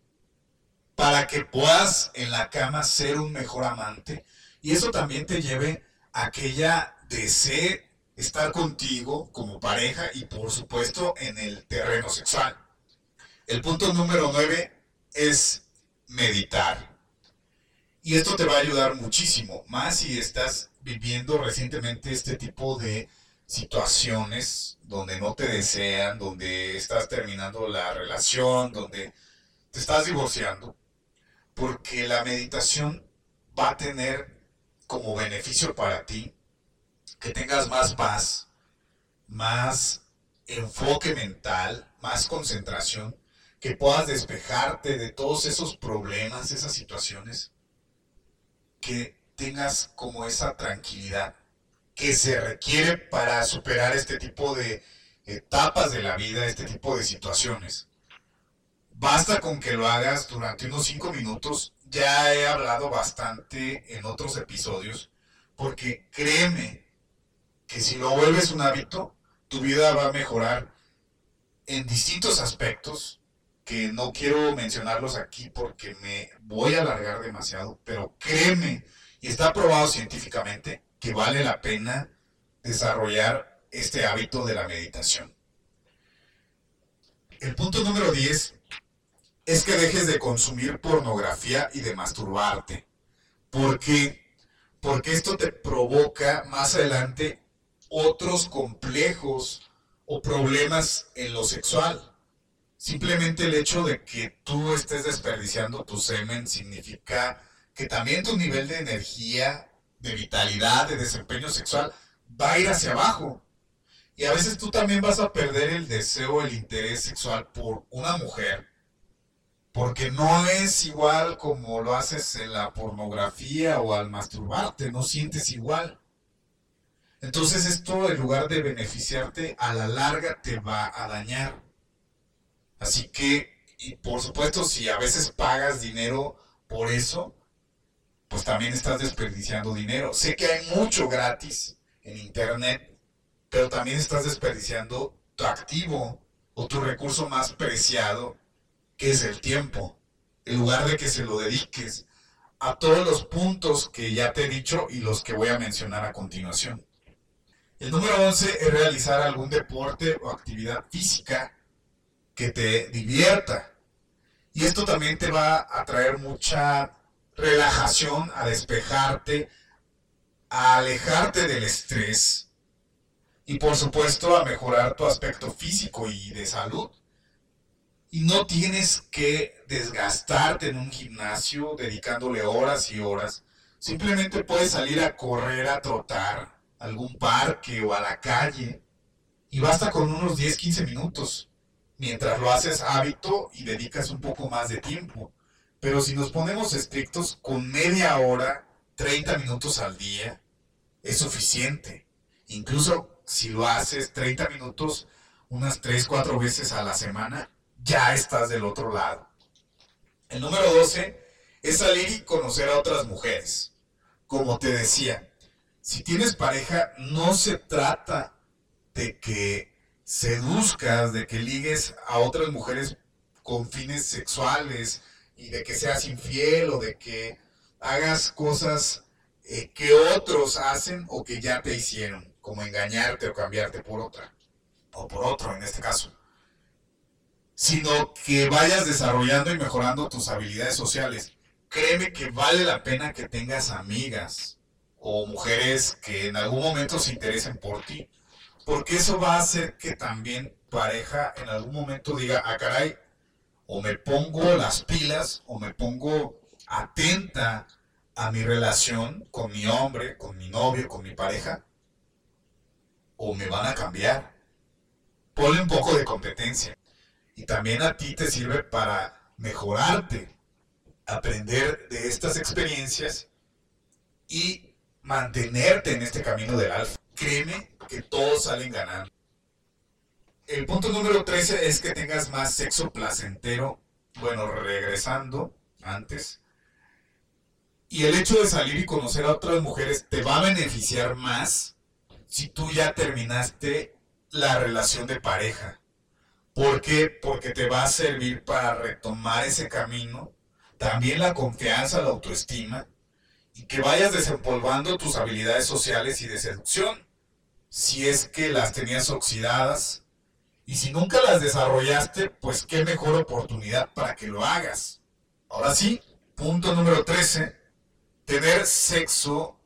para que puedas en la cama ser un mejor amante y eso también te lleve a que ella desee estar contigo como pareja y por supuesto en el terreno sexual. El punto número 9 es meditar. Y esto te va a ayudar muchísimo, más si estás viviendo recientemente este tipo de situaciones donde no te desean, donde estás terminando la relación, donde te estás divorciando porque la meditación va a tener como beneficio para ti que tengas más paz, más enfoque mental, más concentración, que puedas despejarte de todos esos problemas, esas situaciones, que tengas como esa tranquilidad que se requiere para superar este tipo de etapas de la vida, este tipo de situaciones. Basta con que lo hagas durante unos 5 minutos. Ya he hablado bastante en otros episodios, porque créeme que si lo vuelves un hábito, tu vida va a mejorar en distintos aspectos que no quiero mencionarlos aquí porque me voy a alargar demasiado, pero créeme, y está probado científicamente, que vale la pena desarrollar este hábito de la meditación. El punto número 10 es que dejes de consumir pornografía y de masturbarte. ¿Por qué? Porque esto te provoca más adelante otros complejos o problemas en lo sexual. Simplemente el hecho de que tú estés desperdiciando tu semen significa que también tu nivel de energía, de vitalidad, de desempeño sexual va a ir hacia abajo. Y a veces tú también vas a perder el deseo, el interés sexual por una mujer porque no es igual como lo haces en la pornografía o al masturbarte, no sientes igual. Entonces esto en lugar de beneficiarte, a la larga te va a dañar. Así que, y por supuesto, si a veces pagas dinero por eso, pues también estás desperdiciando dinero. Sé que hay mucho gratis en Internet, pero también estás desperdiciando tu activo o tu recurso más preciado que es el tiempo, en lugar de que se lo dediques a todos los puntos que ya te he dicho y los que voy a mencionar a continuación. El número 11 es realizar algún deporte o actividad física que te divierta. Y esto también te va a traer mucha relajación, a despejarte, a alejarte del estrés y por supuesto a mejorar tu aspecto físico y de salud y no tienes que desgastarte en un gimnasio dedicándole horas y horas. Simplemente puedes salir a correr, a trotar, a algún parque o a la calle. Y basta con unos 10, 15 minutos. Mientras lo haces hábito y dedicas un poco más de tiempo. Pero si nos ponemos estrictos, con media hora, 30 minutos al día, es suficiente. Incluso si lo haces 30 minutos unas 3, 4 veces a la semana, ya estás del otro lado. El número 12 es salir y conocer a otras mujeres. Como te decía, si tienes pareja, no se trata de que seduzcas, de que ligues a otras mujeres con fines sexuales y de que seas infiel o de que hagas cosas eh, que otros hacen o que ya te hicieron, como engañarte o cambiarte por otra, o por otro en este caso, sino que vayas desarrollando y mejorando tus habilidades sociales. Créeme que vale la pena que tengas amigas o mujeres que en algún momento se interesen por ti, porque eso va a hacer que también pareja en algún momento diga, ah, caray, o me pongo las pilas o me pongo atenta a mi relación con mi hombre, con mi novio, con mi pareja, o me van a cambiar. Ponle un poco de competencia. Y también a ti te sirve para mejorarte, aprender de estas experiencias y mantenerte en este camino del alfa. Créeme que todos salen ganando. El punto número 13 es que tengas más sexo placentero. Bueno, regresando antes. Y el hecho de salir y conocer a otras mujeres te va a beneficiar más si tú ya terminaste la relación de pareja. ¿Por qué? Porque te va a servir para retomar ese camino, también la confianza, la autoestima, y que vayas desempolvando tus habilidades sociales y de seducción, si es que las tenías oxidadas, y si nunca las desarrollaste, pues qué mejor oportunidad para que lo hagas. Ahora sí, punto número 13, tener sexo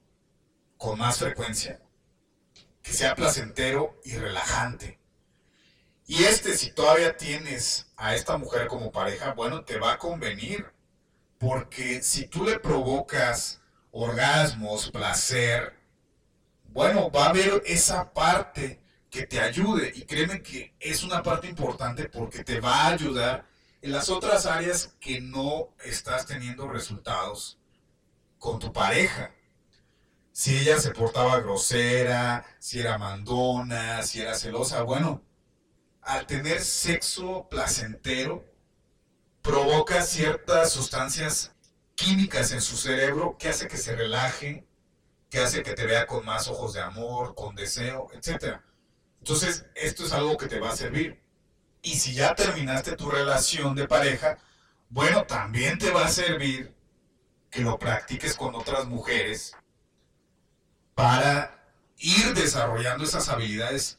con más frecuencia, que sea placentero y relajante. Y este, si todavía tienes a esta mujer como pareja, bueno, te va a convenir. Porque si tú le provocas orgasmos, placer, bueno, va a haber esa parte que te ayude. Y créeme que es una parte importante porque te va a ayudar en las otras áreas que no estás teniendo resultados con tu pareja. Si ella se portaba grosera, si era mandona, si era celosa, bueno, al tener sexo placentero, provoca ciertas sustancias químicas en su cerebro que hace que se relaje, que hace que te vea con más ojos de amor, con deseo, etc. Entonces, esto es algo que te va a servir. Y si ya terminaste tu relación de pareja, bueno, también te va a servir que lo practiques con otras mujeres para ir desarrollando esas habilidades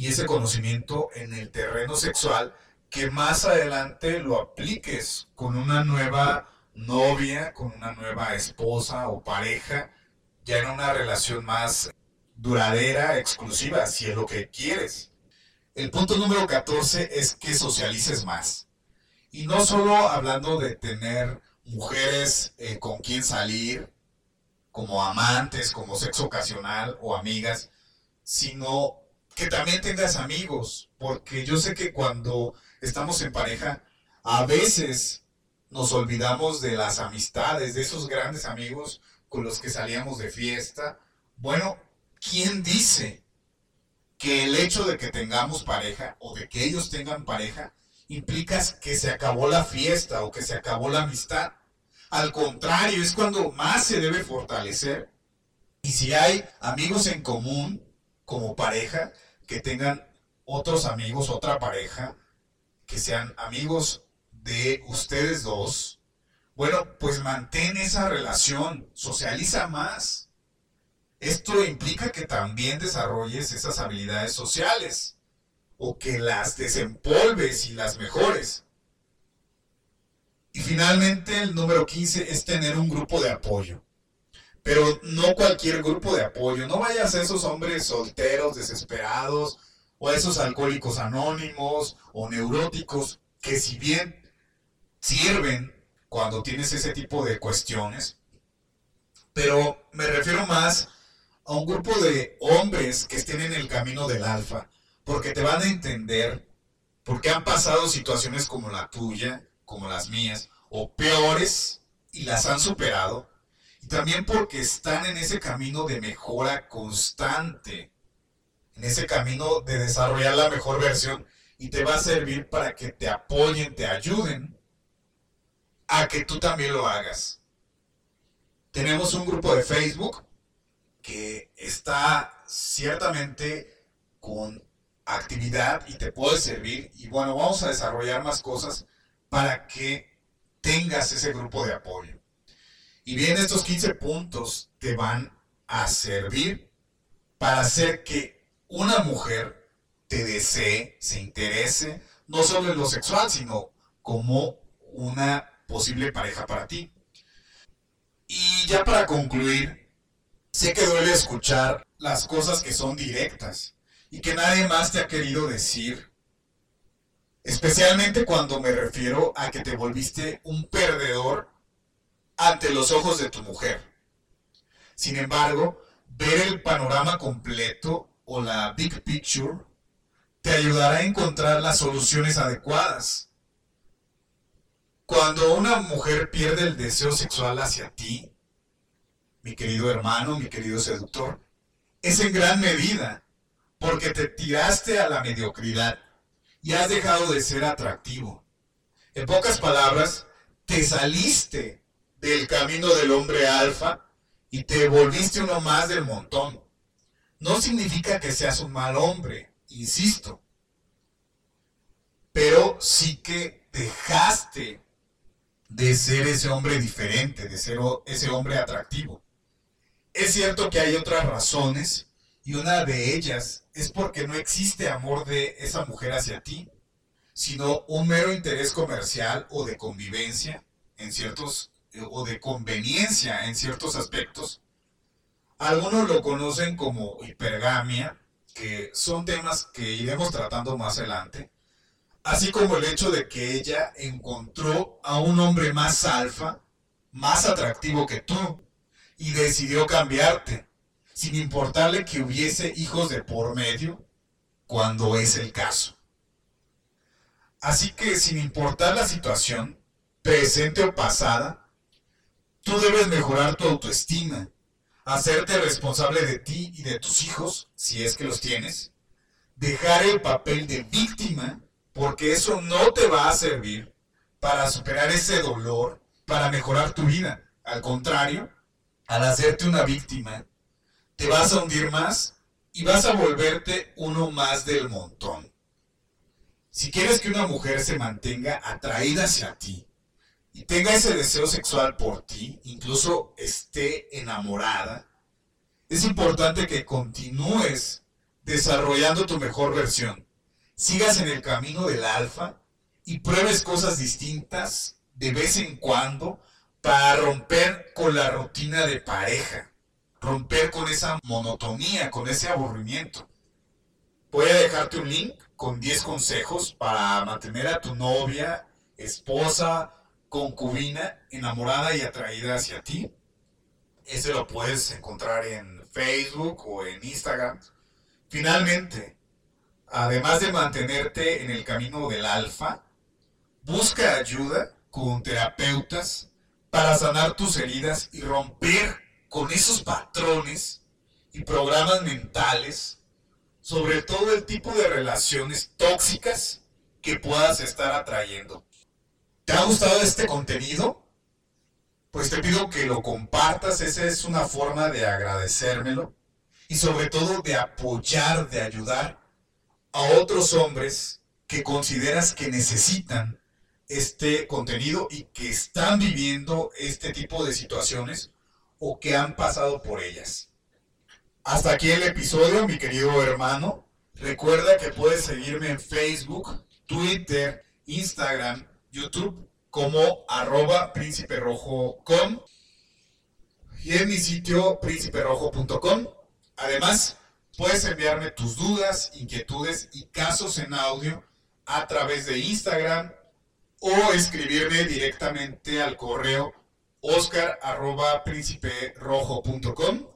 y ese conocimiento en el terreno sexual que más adelante lo apliques con una nueva novia, con una nueva esposa o pareja, ya en una relación más duradera, exclusiva, si es lo que quieres. El punto número 14 es que socialices más. Y no solo hablando de tener mujeres eh, con quien salir, como amantes, como sexo ocasional o amigas, sino que también tengas amigos, porque yo sé que cuando estamos en pareja, a veces nos olvidamos de las amistades, de esos grandes amigos con los que salíamos de fiesta. Bueno, ¿quién dice que el hecho de que tengamos pareja o de que ellos tengan pareja implica que se acabó la fiesta o que se acabó la amistad? Al contrario, es cuando más se debe fortalecer. Y si hay amigos en común como pareja, que tengan otros amigos, otra pareja, que sean amigos de ustedes dos, bueno, pues mantén esa relación, socializa más. Esto implica que también desarrolles esas habilidades sociales o que las desempolves y las mejores. Y finalmente el número 15 es tener un grupo de apoyo. Pero no cualquier grupo de apoyo. No vayas a esos hombres solteros, desesperados, o a esos alcohólicos anónimos o neuróticos, que si bien sirven cuando tienes ese tipo de cuestiones, pero me refiero más a un grupo de hombres que estén en el camino del alfa, porque te van a entender, porque han pasado situaciones como la tuya, como las mías, o peores, y las han superado, también porque están en ese camino de mejora constante, en ese camino de desarrollar la mejor versión y te va a servir para que te apoyen, te ayuden a que tú también lo hagas. Tenemos un grupo de Facebook que está ciertamente con actividad y te puede servir. Y bueno, vamos a desarrollar más cosas para que tengas ese grupo de apoyo. Y bien, estos 15 puntos te van a servir para hacer que una mujer te desee, se interese, no solo en lo sexual, sino como una posible pareja para ti. Y ya para concluir, sé que duele escuchar las cosas que son directas y que nadie más te ha querido decir. Especialmente cuando me refiero a que te volviste un perdedor ante los ojos de tu mujer. Sin embargo, ver el panorama completo o la big picture te ayudará a encontrar las soluciones adecuadas. Cuando una mujer pierde el deseo sexual hacia ti, mi querido hermano, mi querido seductor, es en gran medida porque te tiraste a la mediocridad y has dejado de ser atractivo. En pocas palabras, te saliste del camino del hombre alfa y te volviste uno más del montón. No significa que seas un mal hombre, insisto, pero sí que dejaste de ser ese hombre diferente, de ser ese hombre atractivo. Es cierto que hay otras razones y una de ellas es porque no existe amor de esa mujer hacia ti, sino un mero interés comercial o de convivencia en ciertos o de conveniencia en ciertos aspectos. Algunos lo conocen como hipergamia, que son temas que iremos tratando más adelante, así como el hecho de que ella encontró a un hombre más alfa, más atractivo que tú, y decidió cambiarte sin importarle que hubiese hijos de por medio, cuando es el caso. Así que sin importar la situación, presente o pasada, tú debes mejorar tu autoestima, hacerte responsable de ti y de tus hijos, si es que los tienes, dejar el papel de víctima, porque eso no te va a servir para superar ese dolor, para mejorar tu vida. Al contrario, al hacerte una víctima, te vas a hundir más y vas a volverte uno más del montón. Si quieres que una mujer se mantenga atraída hacia ti tenga ese deseo sexual por ti, incluso esté enamorada, es importante que continúes desarrollando tu mejor versión, sigas en el camino del alfa y pruebes cosas distintas de vez en cuando para romper con la rutina de pareja romper con esa monotonía, con ese aburrimiento. Voy a dejarte un link con 10 consejos para mantener a tu novia, esposa, concubina enamorada y atraída hacia ti. Ese lo puedes encontrar en Facebook o en Instagram. Finalmente, además de mantenerte en el camino del alfa, busca ayuda con terapeutas para sanar tus heridas y romper con esos patrones y programas mentales sobre todo el tipo de relaciones tóxicas que puedas estar atrayendo. ¿Te ha gustado este contenido? Pues te pido que lo compartas, esa es una forma de agradecérmelo y sobre todo de apoyar, de ayudar a otros hombres que consideras que necesitan este contenido y que están viviendo este tipo de situaciones o que han pasado por ellas. Hasta aquí el episodio, mi querido hermano. Recuerda que puedes seguirme en Facebook, Twitter, Instagram, YouTube como arroba prínciperrojo.com y en mi sitio prínciperojo.com. Además, puedes enviarme tus dudas, inquietudes y casos en audio a través de Instagram o escribirme directamente al correo oscar arroba rojo.com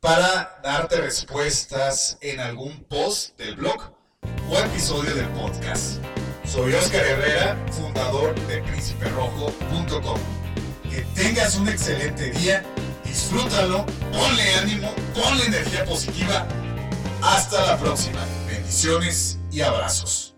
para darte respuestas en algún post del blog o episodio del podcast. Soy Oscar Herrera, fundador de prínciperojo.com. Que tengas un excelente día, disfrútalo, ponle ánimo, ponle energía positiva. Hasta la próxima. Bendiciones y abrazos.